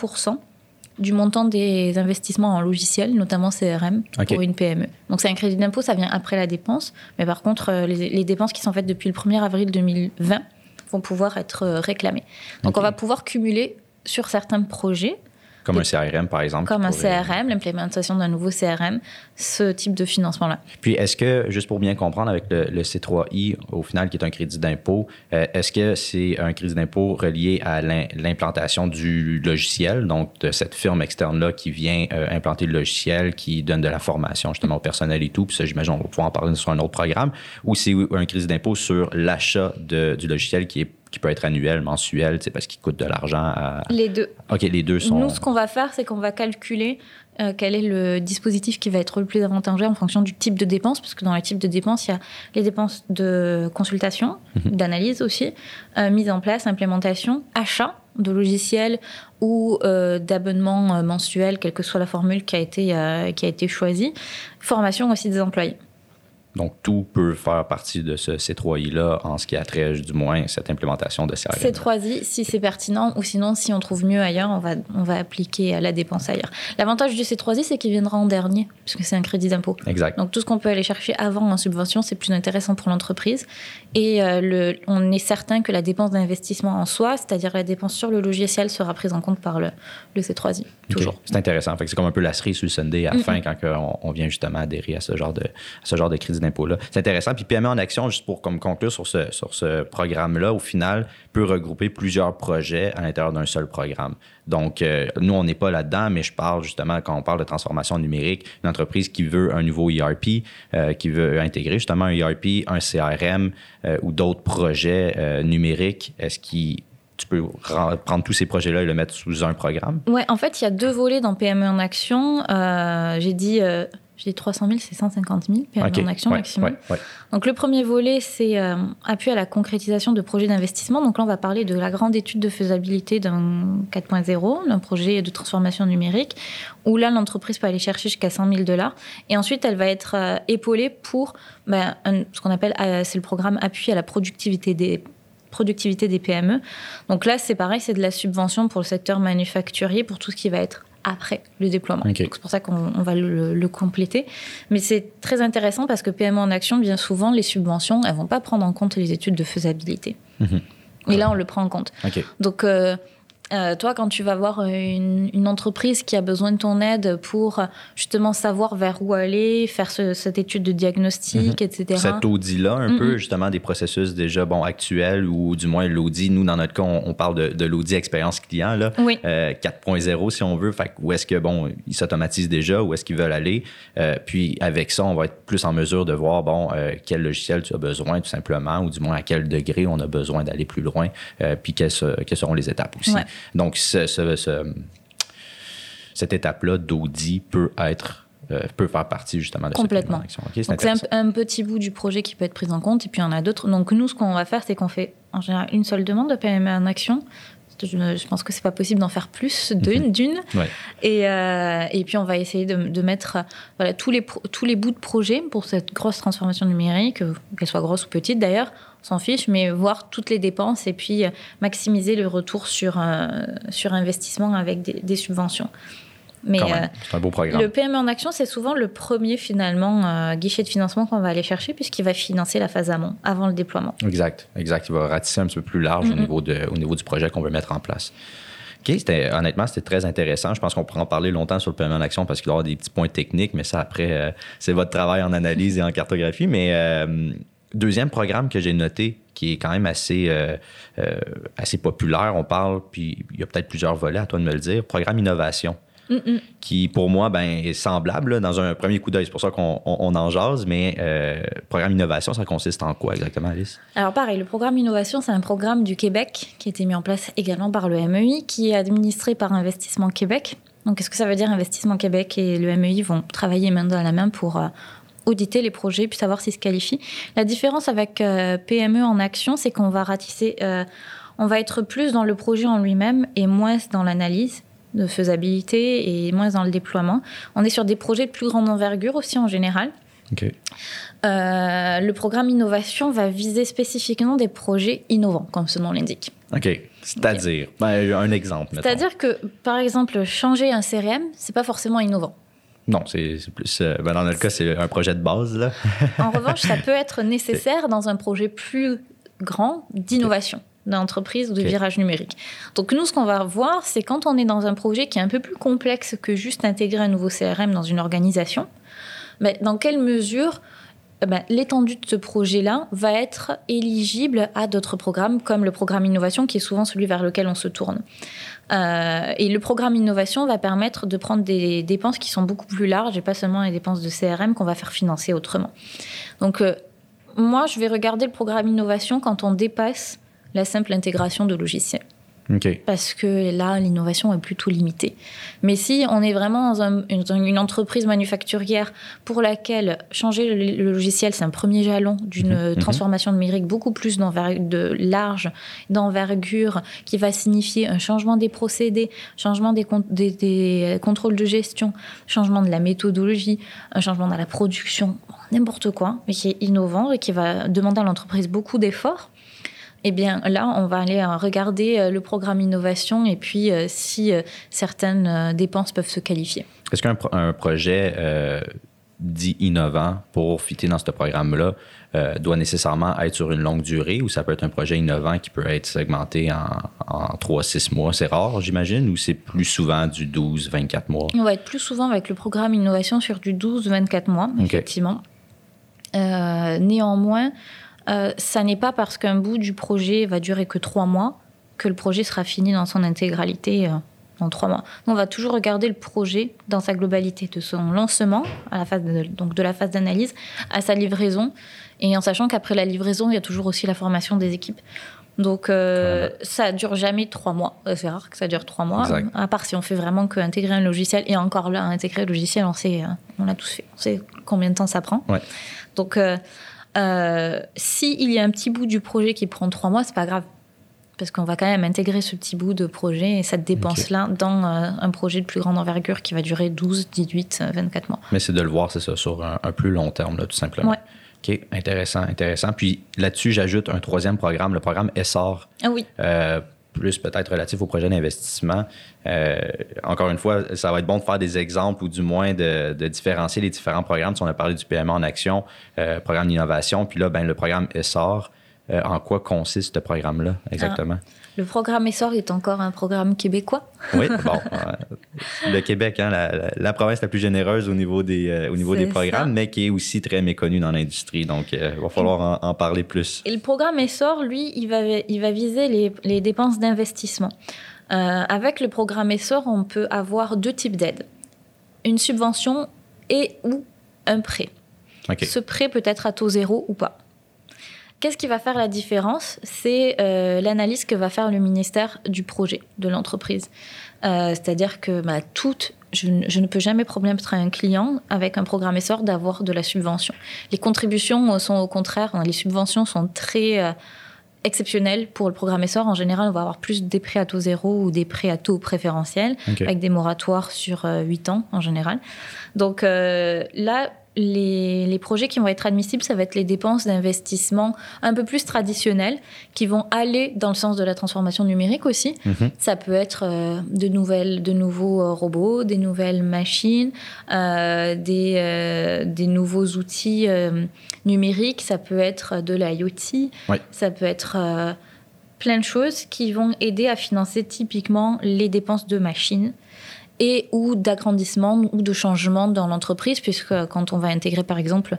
du montant des investissements en logiciel, notamment CRM, pour une PME. Donc c'est un crédit d'impôt, ça vient après la dépense. Mais par contre, euh, les, dépenses qui sont faites depuis le 1er avril 2020 vont pouvoir être euh, réclamées. Donc on va pouvoir cumuler sur certains projets comme un CRM, par exemple. Comme un CRM, l'implémentation d'un nouveau CRM, ce type de financement-là. Puis, est-ce que, juste pour bien comprendre, avec le, C3I, au final, qui est un crédit d'impôt, euh, est-ce que c'est un crédit d'impôt relié à l'implantation du logiciel, donc de cette firme externe-là qui vient euh, implanter le logiciel, qui donne de la formation justement au personnel et tout, puis ça, j'imagine, on va pouvoir en parler sur un autre programme, ou c'est un crédit d'impôt sur l'achat du logiciel qui est qui peut être annuel, mensuel, parce qu'il coûte de l'argent à... Les deux. OK, les deux sont... Nous, ce qu'on va faire, c'est qu'on va calculer euh, quel est le dispositif qui va être le plus avantageux en fonction du type de dépense, parce que dans les types de dépenses, il y a les dépenses de consultation, mhm. d'analyse aussi, euh, mise en place, implémentation, achat de logiciels ou euh, d'abonnement mensuel, quelle que soit la formule qui a été, qui a été choisie, formation aussi des employés. Donc, tout peut faire partie de ce C3I-là en ce qui a trait, du moins, cette implémentation de CRM. C3I, si c'est pertinent, ou sinon, si on trouve mieux ailleurs, on va, on va appliquer la dépense ailleurs. L'avantage du C3I, c'est qu'il viendra en dernier, puisque c'est un crédit d'impôt. Exact. Donc, tout ce qu'on peut aller chercher avant en subvention, c'est plus intéressant pour l'entreprise. Et euh, le, on est certain que la dépense d'investissement en soi, c'est-à-dire la dépense sur le logiciel, sera prise en compte par le, le C3I, toujours. C'est intéressant. C'est comme un peu la cerise sur le Sunday à la fin, quand on, vient justement adhérer à ce genre de, à ce genre de crédit C'est intéressant. Puis PME en action, juste pour comme conclure sur ce, sur ce programme-là, au final, peut regrouper plusieurs projets à l'intérieur d'un seul programme. Donc, euh, nous, on n'est pas là-dedans, mais je parle justement, quand on parle de transformation numérique, une entreprise qui veut un nouveau ERP, euh, qui veut intégrer justement un ERP, un CRM euh, ou d'autres projets numériques, est-ce qu'il tu peux prendre tous ces projets-là et le mettre sous un programme? Oui, en fait, il y a deux volets dans PME en action. J'ai dit j'ai 300 000, c'est 150 000 PME en action maximum. Donc le premier volet, c'est euh, appui à la concrétisation de projets d'investissement. Donc là, on va parler de la grande étude de faisabilité d'un 4.0, d'un projet de transformation numérique, où là, l'entreprise peut aller chercher jusqu'à 100 000 dollars. Et ensuite, elle va être euh, épaulée pour ben, ce qu'on appelle, euh, c'est le programme appui à la productivité des productivité des PME. Donc là, c'est pareil, c'est de la subvention pour le secteur manufacturier, pour tout ce qui va être après le déploiement. C'est pour ça qu'on va le, compléter. Mais c'est très intéressant parce que PME en action, bien souvent, les subventions, elles vont pas prendre en compte les études de faisabilité. Mhm. Et là, on le prend en compte. Donc, euh, euh, toi, quand tu vas voir une, entreprise qui a besoin de ton aide pour justement savoir vers où aller, faire cette étude de diagnostic, mhm. etc. Cet audit-là, un peu, justement, des processus déjà bon, actuels ou du moins l'audit. Nous, dans notre cas, on, parle de, de l'audit expérience client, là, 4.0 euh, si on veut. Fait où est-ce que, bon, ils s'automatisent déjà, où est-ce qu'ils veulent aller? Euh, puis avec ça, on va être plus en mesure de voir, bon, quel logiciel tu as besoin, tout simplement, ou du moins à quel degré on a besoin d'aller plus loin, puis quelles, seront les étapes aussi. Donc, cette étape-là d'audit peut être euh, peut faire partie justement de Complètement. cette Complètement. c'est un, petit bout du projet qui peut être pris en compte, et puis il y en a d'autres. Donc nous, ce qu'on va faire, c'est qu'on fait en général une seule demande de PME en action. Je, pense que c'est pas possible d'en faire plus d'une. Mhm. Et, euh, et, puis on va essayer de, mettre voilà, tous, les tous les bouts de projet pour cette grosse transformation numérique, euh, qu'elle soit grosse ou petite d'ailleurs, s'en fiche, mais voir toutes les dépenses et puis euh, maximiser le retour sur, euh, sur investissement avec des, subventions. Mais euh, c'est un beau programme. Le PME en action, c'est souvent le premier finalement guichet de financement qu'on va aller chercher puisqu'il va financer la phase amont avant le déploiement. Exact, exact. Il va ratisser un petit peu plus large au, niveau de, au niveau du projet qu'on veut mettre en place. OK, honnêtement, c'était très intéressant. Je pense qu'on pourrait en parler longtemps sur le PME en action parce qu'il y aura des petits points techniques, mais ça, après, c'est votre travail en analyse et en cartographie. Mais Deuxième programme que j'ai noté, qui est quand même assez, euh, euh, assez populaire, on parle, puis il y a peut-être plusieurs volets, à toi de me le dire, programme innovation. qui pour moi ben, est semblable dans un premier coup d'œil. C'est pour ça qu'on en jase, mais euh, programme innovation, ça consiste en quoi exactement, Alice? Alors pareil, le programme innovation, c'est un programme du Québec qui a été mis en place également par le MEI, qui est administré par Investissement Québec. Donc qu'est-ce que ça veut dire Investissement Québec et le MEI vont travailler main dans la main pour auditer les projets puis savoir s'ils se qualifient. La différence avec euh, PME en action, c'est qu'on va ratisser, euh, on va être plus dans le projet en lui-même et moins dans l'analyse de faisabilité et moins dans le déploiement. On est sur des projets de plus grande envergure aussi en général. Euh, le programme innovation va viser spécifiquement des projets innovants, comme ce nom l'indique. OK. C'est-à-dire, ben, un exemple. C'est-à-dire que, par exemple, changer un CRM, c'est pas forcément innovant. Non, c'est plus. Euh, ben, dans notre cas, c'est un projet de base. Là. en revanche, ça peut être nécessaire dans un projet plus grand d'innovation d'entreprise ou de virage numérique. Donc nous, ce qu'on va voir, c'est quand on est dans un projet qui est un peu plus complexe que juste intégrer un nouveau CRM dans une organisation, mais dans quelle mesure ben, l'étendue de ce projet-là va être éligible à d'autres programmes, comme le programme innovation, qui est souvent celui vers lequel on se tourne. Euh, et le programme innovation va permettre de prendre des dépenses qui sont beaucoup plus larges et pas seulement les dépenses de CRM qu'on va faire financer autrement. Donc, euh, moi, je vais regarder le programme innovation quand on dépasse la simple intégration de logiciels. Parce que là, l'innovation est plutôt limitée. Mais si on est vraiment dans, une entreprise manufacturière pour laquelle changer le, logiciel, c'est un premier jalon d'une mhm. Mhm. transformation numérique beaucoup plus de large, d'envergure, qui va signifier un changement des procédés, changement des, des, contrôles de gestion, changement de la méthodologie, un changement dans la production, n'importe quoi, mais qui est innovant et qui va demander à l'entreprise beaucoup d'efforts eh bien là, on va aller euh, regarder euh, le programme innovation et puis euh, si certaines dépenses peuvent se qualifier. Est-ce qu'un projet dit innovant pour fitter dans ce programme-là doit nécessairement être sur une longue durée ou ça peut être un projet innovant qui peut être segmenté en, en 3-6 mois? C'est rare, j'imagine, ou c'est plus souvent du 12-24 mois? On va être plus souvent avec le programme innovation sur du 12-24 mois, effectivement. néanmoins, ça n'est pas parce qu'un bout du projet va durer que trois mois que le projet sera fini dans son intégralité en trois mois. on va toujours regarder le projet dans sa globalité, de son lancement, à la phase de, donc de la phase d'analyse, à sa livraison, et en sachant qu'après la livraison, il y a toujours aussi la formation des équipes. Donc, euh, ça dure jamais trois mois. Euh, c'est rare que ça dure trois mois. À part si on fait vraiment qu'intégrer un logiciel. Et encore là, intégrer le logiciel, on sait, euh, on l'a tous fait. On sait combien de temps ça prend. Donc, euh, s'il y a un petit bout du projet qui prend trois mois, c'est pas grave parce qu'on va quand même intégrer ce petit bout de projet et cette dépense-là dans euh, un projet de plus grande envergure qui va durer 12, 18, 24 mois. Mais c'est de le voir, c'est ça, sur un, plus long terme, là, tout simplement. Ouais. OK, intéressant, intéressant. Puis là-dessus, j'ajoute un troisième programme, le programme ESSOR. Ah oui. Euh, plus peut-être relatif au projet d'investissement. Euh, encore une fois, ça va être bon de faire des exemples ou du moins de, différencier les différents programmes. Si on a parlé du PME en action, programme d'innovation, puis là, ben, le programme ESSOR, euh, en quoi consiste ce programme-là exactement? Ah. Le programme Essor est encore un programme québécois? oui, bon. le Québec, hein, la, province la plus généreuse au niveau des, euh, au niveau des programmes, mais qui est aussi très méconnue dans l'industrie. Donc, euh, il va falloir en, parler plus. Et le programme Essor, lui, il va, il va viser les, les dépenses d'investissement. avec le programme Essor, on peut avoir deux types d'aides. Une subvention et ou un prêt. Ce prêt peut être à taux zéro ou pas. Qu'est-ce qui va faire la différence? C'est euh, l'analyse que va faire le ministère du projet de l'entreprise. Euh, c'est-à-dire que bah, toute, je, ne peux jamais promettre à un client avec un programme essor d'avoir de la subvention. Les contributions sont au contraire, hein, les subventions sont très euh, exceptionnelles pour le programme essor. En général, on va avoir plus des prêts à taux zéro ou des prêts à taux préférentiel, avec des moratoires sur 8 ans en général. Donc là, les, projets qui vont être admissibles, ça va être les dépenses d'investissement un peu plus traditionnelles, qui vont aller dans le sens de la transformation numérique aussi. Mhm. Ça peut être euh, de, nouvelles, de nouveaux euh, robots, des nouvelles machines, euh, des, des, nouveaux outils numériques, ça peut être de l'IoT, ça peut être plein de choses qui vont aider à financer typiquement les dépenses de machines et ou d'agrandissement ou de changement dans l'entreprise, puisque quand on va intégrer par exemple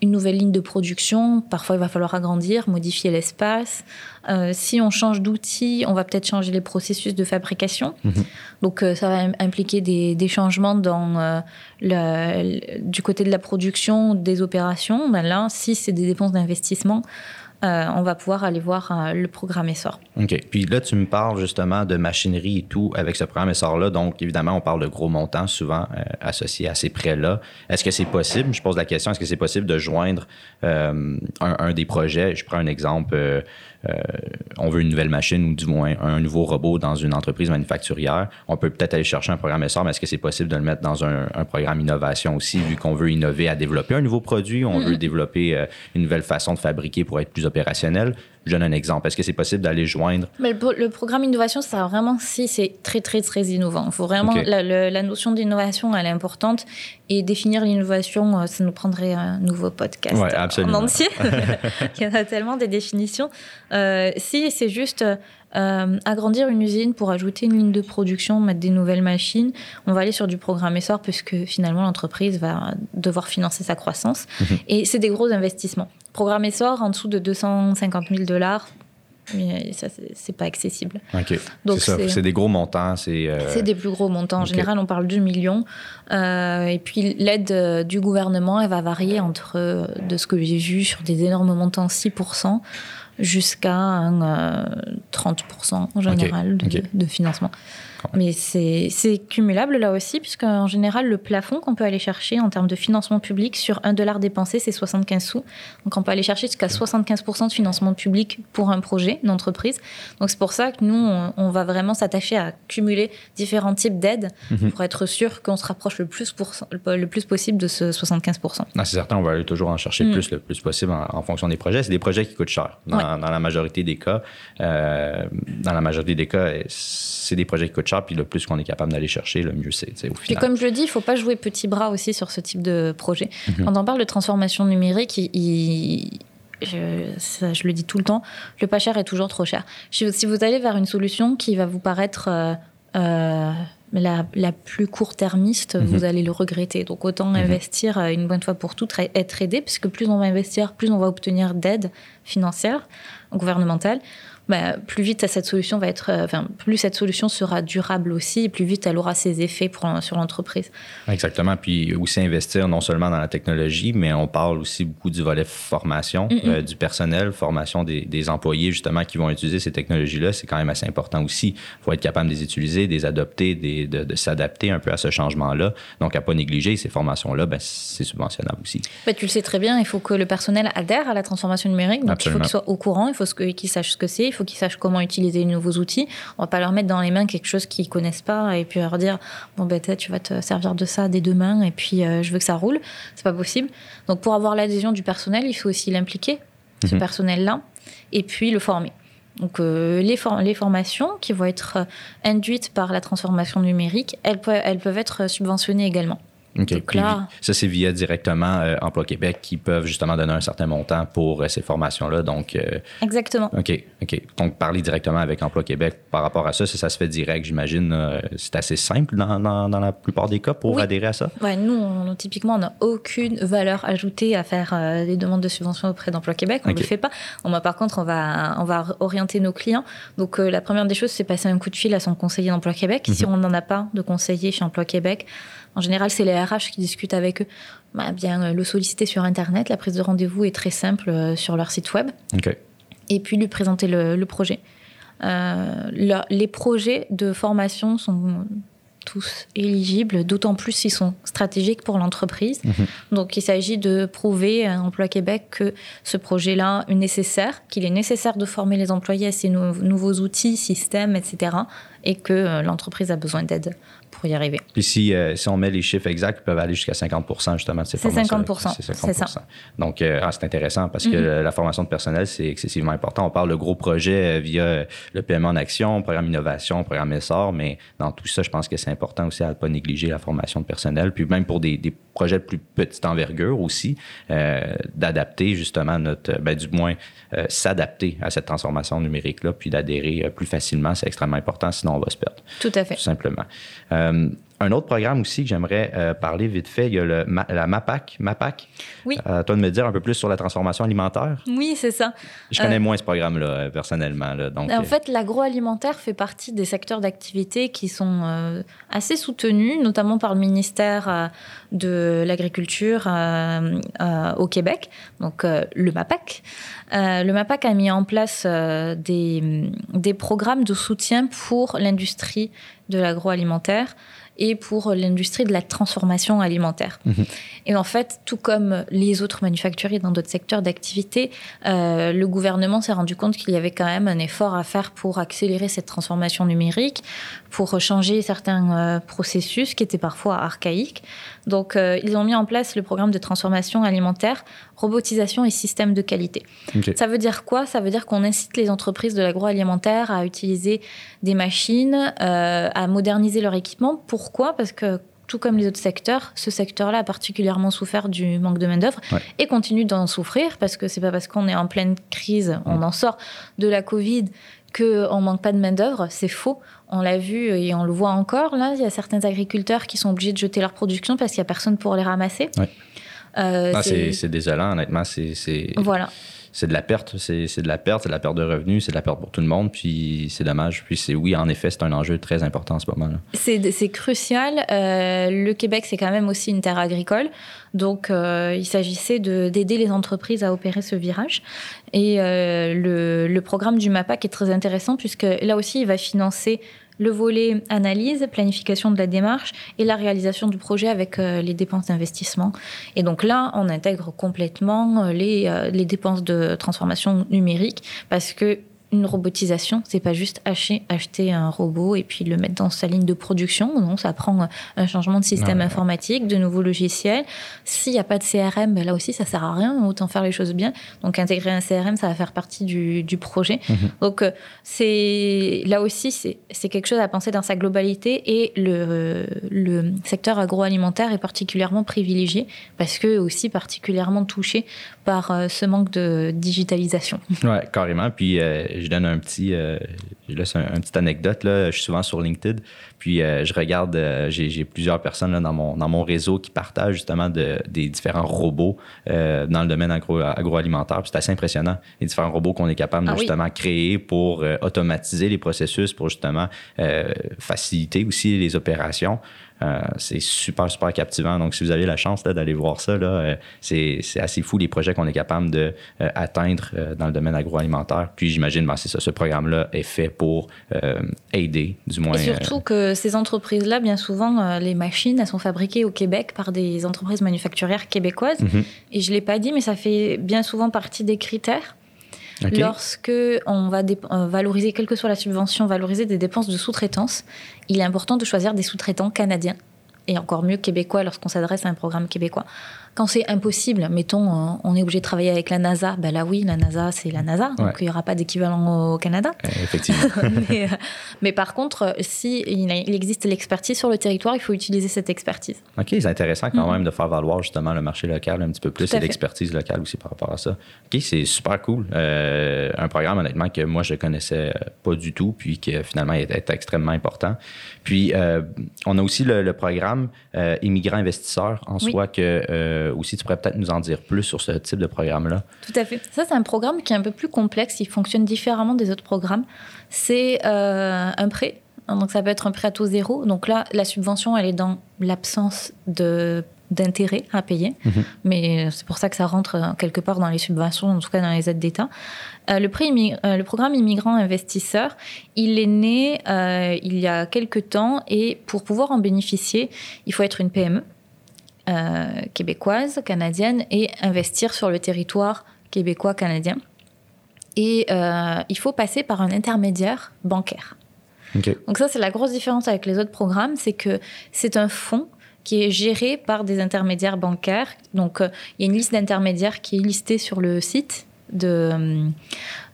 une nouvelle ligne de production, parfois il va falloir agrandir, modifier l'espace. Euh, si on change d'outil, on va peut-être changer les processus de fabrication. Mhm. Donc euh, ça va impliquer des, changements dans euh, le, du côté de la production, des opérations. Ben là, si c'est des dépenses d'investissement, euh, on va pouvoir aller voir euh, le programme Essor. OK. Puis là, tu me parles justement de machinerie et tout avec ce programme Essor-là. Donc, évidemment, on parle de gros montants souvent euh, associés à ces prêts-là. Est-ce que c'est possible, je pose la question, est-ce que c'est possible de joindre un, un, des projets, je prends un exemple on veut une nouvelle machine ou du moins un nouveau robot dans une entreprise manufacturière, on peut peut-être aller chercher un programme SR, mais est-ce que c'est possible de le mettre dans un, programme innovation aussi, vu qu'on veut innover à développer un nouveau produit, on veut développer une nouvelle façon de fabriquer pour être plus opérationnel? Je donne un exemple. Est-ce que c'est possible d'aller joindre? Mais le, programme innovation, ça vraiment si c'est très, très, très innovant. Il faut vraiment, la, notion d'innovation, elle est importante. Et définir l'innovation, euh, ça nous prendrait un nouveau podcast ouais, absolument. en entier. Il y en a tellement des définitions. Euh, si c'est juste euh, agrandir une usine pour ajouter une ligne de production, mettre des nouvelles machines, on va aller sur du programme essor puisque finalement l'entreprise va devoir financer sa croissance. Mhm. Et c'est des gros investissements. Programme essor en dessous de 250 000 dollars, mais ça, c'est pas accessible. Donc, c'est des gros montants. C'est euh, des plus gros montants. En général, on parle de millions. Euh, et puis, l'aide du gouvernement, elle va varier entre, de ce que j'ai vu, sur des énormes montants, 6 jusqu'à un 30% en général de, financement. Mais c'est cumulable là aussi, puisque en général, le plafond qu'on peut aller chercher en termes de financement public sur un dollar dépensé, c'est 75 sous. Donc on peut aller chercher jusqu'à 75% de financement public pour un projet, une entreprise. Donc c'est pour ça que nous, on, va vraiment s'attacher à cumuler différents types d'aides mhm. pour être sûr qu'on se rapproche le plus, le plus possible de ce 75%. c'est certain, on va aller toujours en chercher le mm. plus le plus possible en, fonction des projets. C'est des projets qui coûtent cher dans, la majorité des cas. Euh, dans la majorité des cas, c'est des projets qui coûtent cher puis le plus qu'on est capable d'aller chercher, le mieux c'est au final. Et comme je le dis, il ne faut pas jouer petit bras aussi sur ce type de projet. Mhm. Quand on parle de transformation numérique, je, le dis tout le temps, le pas cher est toujours trop cher. Si vous allez vers une solution qui va vous paraître euh, euh, la, la plus court-termiste, Mhm. vous allez le regretter. Donc autant Mhm. investir euh, une bonne fois pour toutes, être aidé, puisque plus on va investir, plus on va obtenir d'aide financière, gouvernementale. Bah, plus vite cette solution va être, euh, enfin, plus cette solution sera durable aussi, et plus vite elle aura ses effets pour, sur l'entreprise. Exactement. Puis aussi investir non seulement dans la technologie, mais on parle aussi beaucoup du volet formation euh, du personnel, formation des, des employés justement qui vont utiliser ces technologies-là. C'est quand même assez important aussi. Il faut être capable de les utiliser, de les adopter, de, de s'adapter un peu à ce changement-là. Donc, à pas négliger ces formations-là, ben, c'est subventionnable aussi. Bah, tu le sais très bien, il faut que le personnel adhère à la transformation numérique. Donc, Absolument. il faut qu'il soit au courant, il faut qu'ils sachent ce que c'est, il faut qu'ils sachent comment utiliser les nouveaux outils. On va pas leur mettre dans les mains quelque chose qu'ils connaissent pas et puis leur dire bon ben tu vas te servir de ça dès demain et puis euh, je veux que ça roule. C'est pas possible. Donc pour avoir l'adhésion du personnel, il faut aussi l'impliquer, ce Mhm. personnel-là, et puis le former. Donc euh, les, for- les formations qui vont être induites par la transformation numérique, elles peuvent être subventionnées également. Donc là- ça, c'est via directement euh, Emploi Québec qui peuvent justement donner un certain montant pour euh, ces formations-là. Donc, euh, Exactement. OK, OK. Donc, parler directement avec Emploi Québec par rapport à ça, ça, ça se fait direct, j'imagine. c'est assez simple dans, dans- dans la plupart des cas pour Oui. adhérer à ça? Ouais, nous, on- typiquement, on n'a aucune valeur ajoutée à faire des demandes de subvention auprès d'Emploi Québec. On ne le fait pas. On par contre, on va, on va orienter nos clients. Donc, la première des choses, c'est passer un coup de fil à son conseiller d'Emploi Québec. Si Mhm. on n'en a pas de conseiller chez Emploi Québec, en général, c'est les RH qui discutent avec eux. Bah, bien euh, le solliciter sur Internet. La prise de rendez-vous est très simple euh, sur leur site web. Et puis lui présenter le, le projet. Euh, le- les projets de formation sont tous éligibles, d'autant plus s'ils sont stratégiques pour l'entreprise. Mhm. Donc il s'agit de prouver à Emploi Québec que ce projet-là est nécessaire, qu'il est nécessaire de former les employés à ces nou- nouveaux outils, systèmes, etc. et que l'entreprise a besoin d'aide pour y arriver. Puis si, euh, si on met les chiffres exacts, ils peuvent aller jusqu'à 50 justement de ces C'est formations. 50%, C'est c'est ça. Donc, euh, ah, c'est intéressant parce que Mhm. la formation de personnel, c'est excessivement important. On parle de gros projets euh, via le paiement en action, programme innovation, programme essor, mais dans tout ça, je pense que c'est important aussi à ne pas négliger la formation de personnel. Puis même pour des, des projets de plus petite envergure aussi, euh, d'adapter justement notre, ben, du moins, euh, s'adapter à cette transformation numérique-là, puis d'adhérer euh, plus facilement, c'est extrêmement important, sinon on va se perdre Tout à fait. tout simplement. Euh, un autre programme aussi que j'aimerais euh, parler vite fait, il y a le, ma- la MAPAC. MAPAC? Oui. Euh, toi de me dire un peu plus sur la transformation alimentaire? Oui, c'est ça. Je connais Euh, moins ce programme-là, euh, personnellement. là, donc, En fait, l'agroalimentaire fait partie des secteurs d'activité qui sont assez soutenus, notamment par le ministère de l'Agriculture au Québec, donc le MAPAC. Le MAPAC a mis en place des, des programmes de soutien pour l'industrie de l'agroalimentaire et pour l'industrie de la transformation alimentaire. Mhm. Et en fait, tout comme les autres manufacturiers dans d'autres secteurs d'activité, euh, le gouvernement s'est rendu compte qu'il y avait quand même un effort à faire pour accélérer cette transformation numérique, pour changer certains euh, processus qui étaient parfois archaïques. Donc, euh, ils ont mis en place le programme de transformation alimentaire, robotisation et système de qualité. Ça veut dire quoi? Ça veut dire qu'on incite les entreprises de l'agroalimentaire à utiliser des machines, euh, à moderniser leur équipement. Pourquoi? Parce que tout comme les autres secteurs, ce secteur-là a particulièrement souffert du manque de main-d'œuvre Ouais. et continue d'en souffrir parce que c'est pas parce qu'on est en pleine crise, on en sort de la Covid qu'on manque pas de main-d'œuvre. C'est faux. On l'a vu et on le voit encore. Là, il y a certains agriculteurs qui sont obligés de jeter leur production parce qu'il n'y a personne pour les ramasser. Ouais. Euh, ah, c'est- désolant, honnêtement. C'est c'est- Voilà. c'est de la perte. C'est c'est de la perte, c'est de la perte de revenus, c'est de la perte pour tout le monde. Puis c'est dommage. Puis c'est oui, en effet, c'est un enjeu très important en ce moment-là. C'est crucial. Euh, le Québec, c'est quand même aussi une terre agricole. Donc, euh, il s'agissait de- d'aider les entreprises à opérer ce virage. Et euh, le, le programme du MAPAC est très intéressant puisque là aussi, il va financer le volet analyse, planification de la démarche et la réalisation du projet avec euh, les dépenses d'investissement. Et donc là, on intègre complètement euh, euh, les dépenses de transformation numérique parce que une robotisation, c'est pas juste acheter, acheter un robot et puis le mettre dans sa ligne de production. Non, ça prend un changement de système Ouais. informatique, de nouveaux logiciels. S'il n'y a pas de CRM, ben là aussi, ça sert à rien. Autant faire les choses bien. Donc, intégrer un CRM, ça va faire partie du, du projet. Mhm. Donc, euh, c'est là aussi, c'est c'est quelque chose à penser dans sa globalité et le, le secteur agroalimentaire est particulièrement privilégié parce que aussi particulièrement touché par euh, ce manque de digitalisation. Oui, carrément. Puis euh, je donne un petit, euh, je laisse un, petite anecdote. Là. Je suis souvent sur LinkedIn. Puis je regarde, j'ai plusieurs personnes là, dans, mon, dans mon réseau qui partagent justement de, des différents robots dans le domaine agro, agroalimentaire. Puis c'est assez impressionnant, les différents robots qu'on est capable de ah justement créer pour automatiser les processus, pour justement faciliter aussi les opérations. Euh, c'est super, super captivant. Donc, si vous avez la chance d'aller voir ça, euh, c'est assez fou les projets qu'on est capable d'atteindre de, euh, dans le domaine agroalimentaire. Puis, j'imagine, ben, c'est ça, ce programme-là est fait pour aider, du moins. Et surtout que ces entreprises-là, bien souvent, les machines, elles sont fabriquées au Québec par des entreprises manufacturières québécoises. Mm-hmm. Et je ne l'ai pas dit, mais ça fait bien souvent partie des critères. Lorsque on va valoriser, quelle que soit la subvention, valoriser des dépenses de sous-traitance, il est important de choisir des sous-traitants canadiens et encore mieux québécois lorsqu'on s'adresse à un programme québécois. Quand c'est impossible, mettons, euh, on est obligé de travailler avec la NASA, ben là oui, la NASA, c'est la NASA, donc il n'y aura pas d'équivalent au Canada. Eh, effectivement. Euh, mais, par contre, si il, existe l'expertise sur le territoire, il faut utiliser cette expertise. OK, c'est intéressant quand mm-hmm. même de faire valoir justement le marché local un petit peu plus et l'expertise locale aussi par rapport à ça. OK, c'est super cool. Euh, un programme, honnêtement, que moi, je connaissais pas du tout, puis qui finalement est, extrêmement important. Puis, on a aussi le, programme Immigrants investisseurs en soi que euh, aussi, tu pourrais peut-être nous en dire plus sur ce type de programme-là. Tout à fait. Ça, c'est un programme qui est un peu plus complexe. Il fonctionne différemment des autres programmes. C'est euh, un prêt. Donc, ça peut être un prêt à taux zéro. Donc là, la subvention, elle est dans l'absence de d'intérêt à payer. Mhm. Mais c'est pour ça que ça rentre euh, quelque part dans les subventions, en tout cas dans les aides d'État. le, prix le programme Immigrants Investisseurs, il est né il y a quelques temps et pour pouvoir en bénéficier, il faut être une PME. Euh, québécoise, canadienne, et investir sur le territoire québécois-canadien. Et euh, il faut passer par un intermédiaire bancaire. Donc ça, c'est la grosse différence avec les autres programmes, c'est que c'est un fonds qui est géré par des intermédiaires bancaires. Donc, euh, il y a une liste d'intermédiaires qui est listée sur le site de,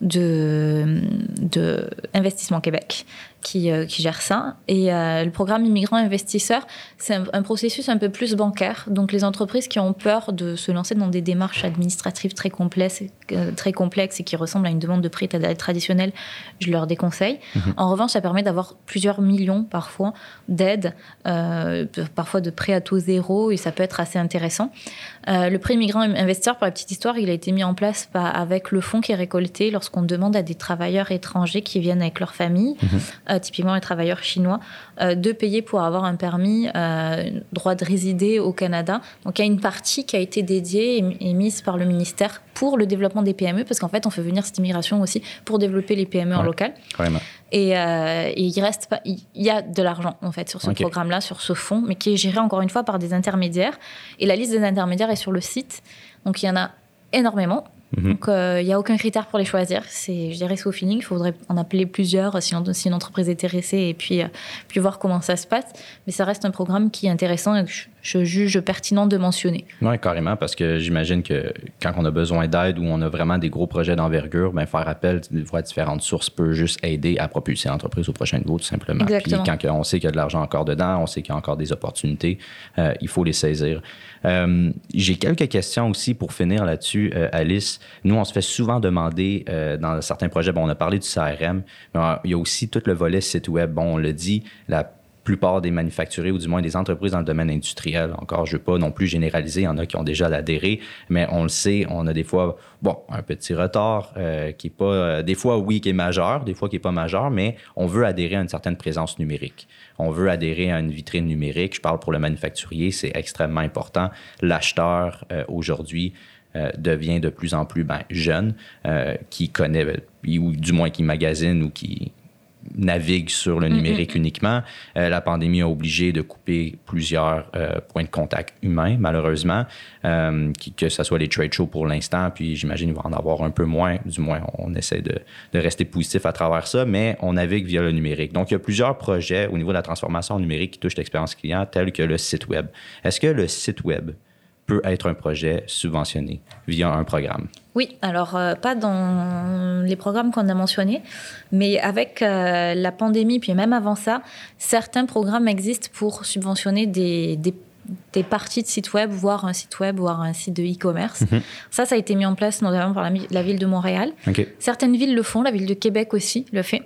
de, de Investissement Québec qui, euh, qui gère ça. Et euh, le programme Immigrants Investisseurs, c'est un, processus un peu plus bancaire. Donc les entreprises qui ont peur de se lancer dans des démarches administratives très complexes, euh, très complexes et qui ressemblent à une demande de prêt traditionnelle, je leur déconseille. Mhm. En revanche, ça permet d'avoir plusieurs millions parfois d'aides, parfois de prêts à taux zéro, et ça peut être assez intéressant. le prêt Immigrants Investisseurs, pour la petite histoire, il a été mis en place avec le fonds qui est récolté lorsqu'on demande à des travailleurs étrangers qui viennent avec leur famille. Mhm. Euh, typiquement les travailleurs chinois, euh, de payer pour avoir un permis, euh, droit de résider au Canada. Donc il y a une partie qui a été dédiée et, mise par le ministère pour le développement des PME, parce qu'en fait on fait venir cette immigration aussi pour développer les PME en local. Et, il reste pas, il y a de l'argent en fait sur ce programme-là, sur ce fonds, mais qui est géré encore une fois par des intermédiaires. Et la liste des intermédiaires est sur le site, donc il y en a énormément. Mhm. Donc, il euh, n'y a aucun critère pour les choisir. C'est, je dirais, c'est au feeling. Il faudrait en appeler plusieurs si, si une entreprise est intéressée et puis, euh, puis voir comment ça se passe. Mais ça reste un programme qui est intéressant et que je, juge pertinent de mentionner. Oui, carrément, parce que j'imagine que quand on a besoin d'aide ou on a vraiment des gros projets d'envergure, ben, faire appel à différentes sources peut juste aider à propulser l'entreprise au prochain niveau, tout simplement. Exactement. Puis quand on sait qu'il y a de l'argent encore dedans, on sait qu'il y a encore des opportunités, euh, il faut les saisir. Euh, j'ai quelques questions aussi pour finir là-dessus, euh, Nous, on se fait souvent demander euh, dans certains projets, bon, on a parlé du CRM, mais il y a aussi tout le volet site web. Bon, on le dit, la plupart des manufacturiers ou du moins des entreprises dans le domaine industriel. Encore, je ne veux pas non plus généraliser, il y en a qui ont déjà adhéré, mais on le sait, on a des fois, bon, un petit retard qui est pas, des fois oui, qui est majeur, des fois qui n'est pas majeur, mais on veut adhérer à une certaine présence numérique on veut adhérer à une vitrine numérique. Je parle pour le manufacturier, c'est extrêmement important. L'acheteur, euh, aujourd'hui, euh, devient de plus en plus ben, jeune, euh, qui connaît, ou du moins qui magasine ou qui, navigue sur le mm, numérique mm, mm. uniquement. Euh, la pandémie a obligé de couper plusieurs euh, points de contact humains, malheureusement, euh, que ce soit les trade shows pour l'instant, puis j'imagine qu'il va en avoir un peu moins, du moins on essaie de, de, rester positif à travers ça, mais on navigue via le numérique. Donc il y a plusieurs projets au niveau de la transformation numérique qui touchent l'expérience client, tels que le site web. Est-ce que le site web peut être un projet subventionné via un programme? Oui, alors euh, pas dans les programmes qu'on a mentionnés, mais avec euh, la pandémie, puis même avant ça, certains programmes existent pour subventionner des, des parties de site web, voire un site web, voire un site de e-commerce. Mhm. Ça, ça a été mis en place notamment par la, ville de Montréal. Certaines villes le font, la ville de Québec aussi le fait.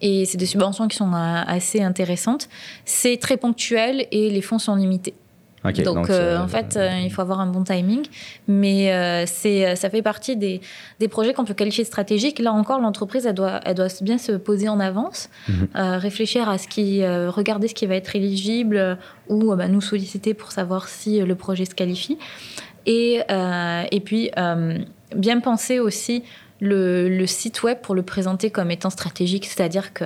Et c'est des subventions qui sont assez intéressantes. C'est très ponctuel et les fonds sont limités donc, euh, en fait, euh, il faut avoir un bon timing. Mais euh, c'est, ça fait partie des, des projets qu'on peut qualifier de stratégiques. Là encore, l'entreprise, elle doit, elle doit bien se poser en avance, mhm. réfléchir à ce qui, regarder ce qui va être éligible ou bah, nous solliciter pour savoir si le projet se qualifie. Et, et puis, bien penser aussi le, le site web pour le présenter comme étant stratégique, c'est-à-dire que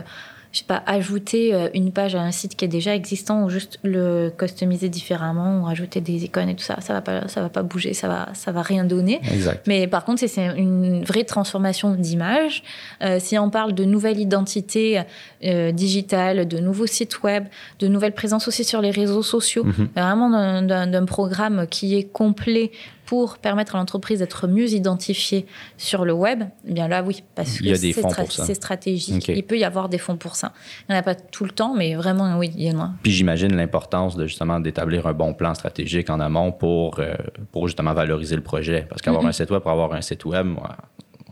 je sais pas, ajouter euh, une page à un site qui est déjà existant ou juste le customiser différemment ou rajouter des icônes et tout ça, ça va pas, ça va pas bouger, ça va, ça va rien donner. Mais par contre, c'est une vraie transformation d'image. Euh, si on parle de nouvelle identité euh, digitale, de nouveaux sites web, de nouvelles présences aussi sur les réseaux sociaux, mm-hmm. vraiment d'un programme qui est complet pour permettre à l'entreprise d'être mieux identifiée sur le web, eh bien là, oui, parce que c'est stratégique. Il peut y avoir des fonds pour ça. Il n'y en a pas tout le temps, mais vraiment, oui, il y en a. Puis j'imagine l'importance de justement d'établir un bon plan stratégique en amont pour, euh, pour justement valoriser le projet. Parce qu'avoir mm-hmm. un site web pour avoir un site web, moi,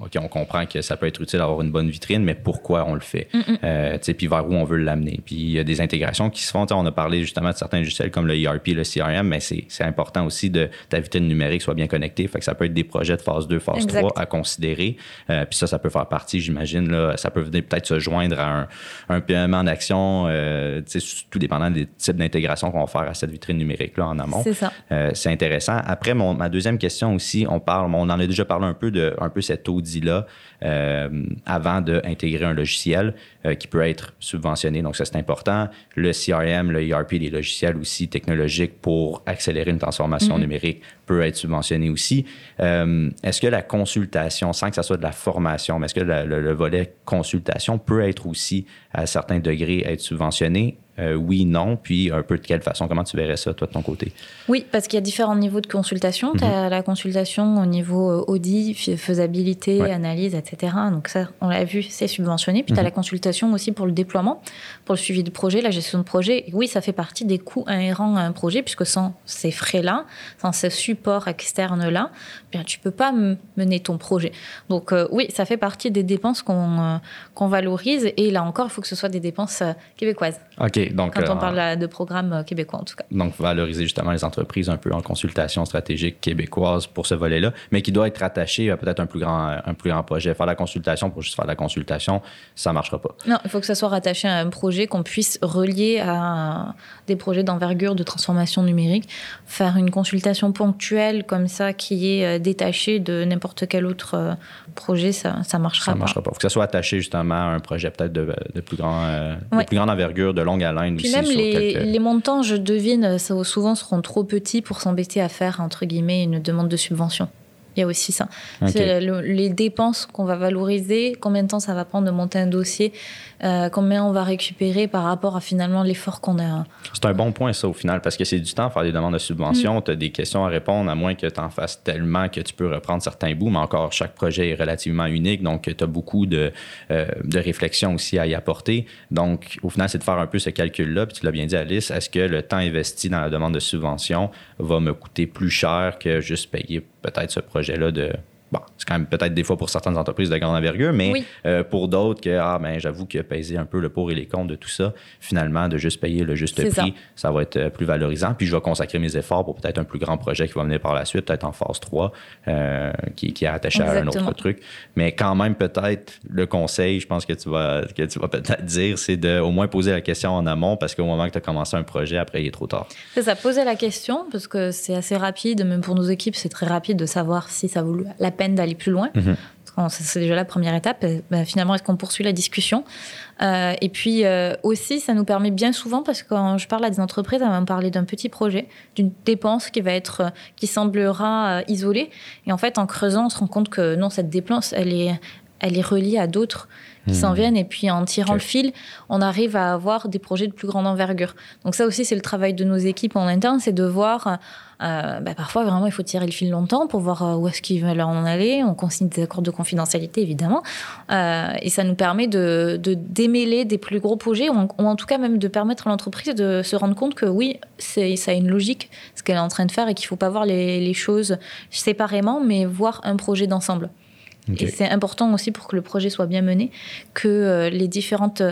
OK, on comprend que ça peut être utile d'avoir une bonne vitrine, mais pourquoi on le fait? Euh, puis vers où on veut l'amener. Puis il y a des intégrations qui se font. On a parlé justement de certains logiciels comme le ERP, le CRM, mais c'est important aussi de ta vitrine numérique soit bien connectée. Fait que ça peut être des projets de phase 2, phase 3 à considérer. Euh, puis ça, ça peut faire partie, j'imagine. Ça peut venir peut-être se joindre à un, un paiement d'action, euh, tout dépendant des types d'intégration qu'on va faire à cette vitrine numérique-là en amont. C'est ça. C'est intéressant. Après, mon, ma deuxième question aussi, on parle, on en a déjà parlé un peu de un peu cet audit là euh, avant d'intégrer un logiciel euh, qui peut être subventionné. Donc, ça, c'est important. Le CRM, le ERP, les logiciels aussi technologiques pour accélérer une transformation mm-hmm. numérique peut être subventionné aussi. Euh, est-ce que la consultation, sans que ça soit de la formation, mais est-ce que le, volet consultation peut être aussi, à certains degrés, être subventionné? Euh, oui, non, puis un peu de quelle façon? Comment tu verrais ça, toi, de ton côté? Oui, parce qu'il y a différents niveaux de consultation. Tu as mhm. la consultation au niveau euh, audit, faisabilité, analyse, etc. Donc ça, on l'a vu, c'est subventionné. Puis tu as mhm. la consultation aussi pour le déploiement, pour le suivi de projet, la gestion de projet. oui, ça fait partie des coûts inhérents à un projet, puisque sans ces frais-là, sans ce support externe-là, bien, tu peux pas mener ton projet. Donc euh, oui, ça fait partie des dépenses qu'on qu'on valorise. Et là encore, il faut que ce soit des dépenses québécoises. OK. Donc, Quand on euh, parle de programmes euh, québécois, en tout cas. Donc, valoriser justement les entreprises un peu en consultation stratégique québécoise pour ce volet-là, mais qui doit être rattaché à peut-être un plus grand, un plus grand projet. Faire la consultation pour juste faire la consultation, ça ne marchera pas. Non, il faut que ça soit rattaché à un projet qu'on puisse relier à des projets d'envergure de transformation numérique. Faire une consultation ponctuelle comme ça qui est euh, détachée de n'importe quel autre projet, ça ne marchera pas. Ça marchera pas. Il faut que ça soit attaché justement à un projet peut-être de, plus, grand, de plus grande envergure, de longue haleine puis même les, montants, je devine, souvent seront trop petits pour s'embêter à faire, entre guillemets, une demande de subvention. Il y a aussi ça. C'est les dépenses qu'on va valoriser, combien de temps ça va prendre de monter un dossier, euh, combien on va récupérer par rapport à finalement l'effort qu'on a. C'est un bon point, ça, au final, parce que c'est du temps à faire des demandes de subvention. Mm. Tu as des questions à répondre, à moins que tu en fasses tellement que tu peux reprendre certains bouts, mais encore, chaque projet est relativement unique, donc tu as beaucoup de, euh, de réflexion aussi à y apporter. Donc, au final, c'est de faire un peu ce calcul-là. Puis tu l'as bien dit, Alice, est-ce que le temps investi dans la demande de subvention va me coûter plus cher que juste payer peut-être ce projet-là de Bon, c'est quand même peut-être des fois pour certaines entreprises de grande envergure, mais euh, pour d'autres que, ah, ben, j'avoue que peser un peu le pour et les contre de tout ça, finalement, de juste payer le juste prix, ça. va être euh, plus valorisant. Puis je vais consacrer mes efforts pour peut-être un plus grand projet qui va venir par la suite, peut-être en phase 3, euh, qui, qui, est attaché à un autre truc. Mais quand même, peut-être, le conseil, je pense que tu vas, que tu vas peut-être dire, c'est de au moins poser la question en amont parce qu'au moment que tu as commencé un projet, après, il est trop tard. C'est ça, poser la question parce que c'est assez rapide, même pour nos équipes, c'est très rapide de savoir si ça vaut la peine d'aller plus loin. Mhm. C'est déjà la première étape. Ben, finalement, est-ce qu'on poursuit la discussion? Euh, Et puis euh, aussi, ça nous permet bien souvent, parce que quand je parle à des entreprises, elles vont me parler d'un petit projet, d'une dépense qui va être, euh, qui semblera isolée. Et en fait, en creusant, on se rend compte que non, cette dépense, elle est, elle les relie à d'autres qui s'en hmm. viennent. Et puis en tirant le fil, on arrive à avoir des projets de plus grande envergure. Donc ça aussi, c'est le travail de nos équipes en interne, c'est de voir. Euh, bah, parfois, vraiment, il faut tirer le fil longtemps pour voir euh, où est-ce qu'ils veulent en aller. On consigne des accords de confidentialité, évidemment. Euh, et ça nous permet de, démêler des plus gros projets, ou en, tout cas même de permettre à l'entreprise de se rendre compte que oui, ça a une logique, ce qu'elle est en train de faire, et qu'il ne faut pas voir les, les choses séparément, mais voir un projet d'ensemble. Et c'est important aussi pour que le projet soit bien mené, que euh, les différentes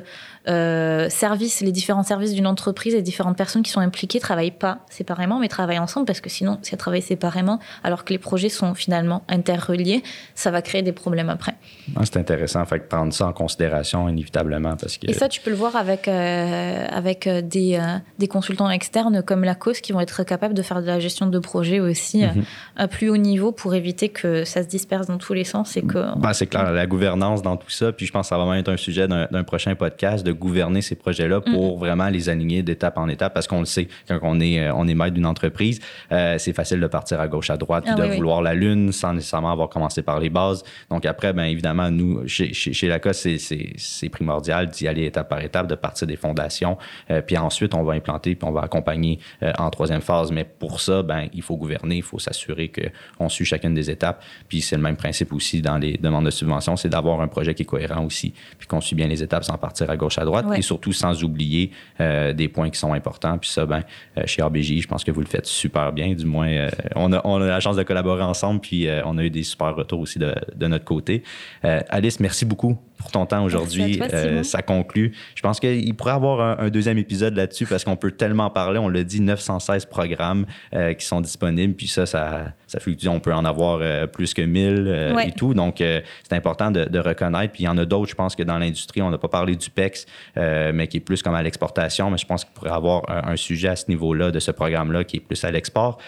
euh, services, les différents services d'une entreprise, les différentes personnes qui sont impliquées travaillent pas séparément, mais travaillent ensemble, parce que sinon, si elles travaillent séparément, alors que les projets sont finalement interreliés, ça va créer des problèmes après. Ah, c'est intéressant, fait prendre ça en considération inévitablement, parce que. Et ça, tu peux le voir avec euh, avec des, des consultants externes comme la cause qui vont être capables de faire de la gestion de projet aussi mhm. à plus haut niveau pour éviter que ça se disperse dans tous les sens et ben, c'est clair, la gouvernance dans tout ça. Puis je pense que ça va vraiment être un sujet d'un prochain podcast de gouverner ces projets-là pour vraiment les aligner d'étape en étape parce qu'on le sait, quand on est, euh, on est maître d'une entreprise, euh, c'est facile de partir à gauche, à droite, ah de vouloir la lune sans nécessairement avoir commencé par les bases. Donc après, bien évidemment, nous, chez, chez, chez LACA, c'est primordial d'y aller étape par étape, de partir des fondations. Euh, puis ensuite, on va implanter, puis on va accompagner en troisième phase. Mais pour ça, ben, il faut gouverner, il faut s'assurer qu'on suit chacune des étapes. Puis c'est le même principe aussi dans les demandes de subvention, c'est d'avoir un projet qui est cohérent aussi, puis qu'on suit bien les étapes sans partir à gauche, à droite, et surtout sans oublier euh, des points qui sont importants. Puis ça, ben, euh, chez RBJ, je pense que vous le faites super bien. Du moins, euh, on, a, on, a, la chance de collaborer ensemble, puis on a eu des super retours aussi de, de notre côté. Alice, merci beaucoup pour ton temps aujourd'hui. Euh, ça conclut. Je pense qu'il pourrait y avoir un, deuxième épisode là-dessus parce qu'on peut tellement parler. On l'a dit, 916 programmes euh, qui sont disponibles. Puis ça, ça, ça fluctue. On peut en avoir euh, plus que 1000 et tout. Donc, c'est important de, reconnaître. Puis il y en a d'autres, je pense que dans l'industrie, on n'a pas parlé du PEX, mais qui est plus comme à l'exportation. Mais je pense qu'il pourrait y avoir un, un, sujet à ce niveau-là de ce programme-là qui est plus à l'export.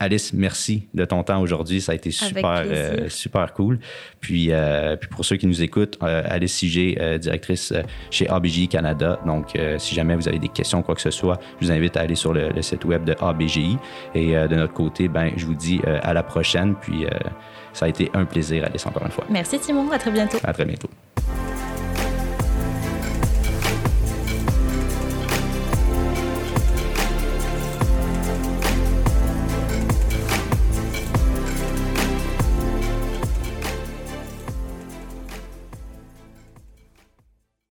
Alice, merci de ton temps aujourd'hui. Ça a été super, euh, super cool. Puis, euh, puis pour ceux qui nous écoutent, euh, Alice Sigé, directrice chez ABGI Canada. Donc, si jamais vous avez des questions, quoi que ce soit, je vous invite à aller sur le, site web de ABGI. Et de notre côté, ben, je vous dis à la prochaine. Puis, ça a été un plaisir, Alice, encore une fois. Merci, Simon. À très bientôt. À très bientôt.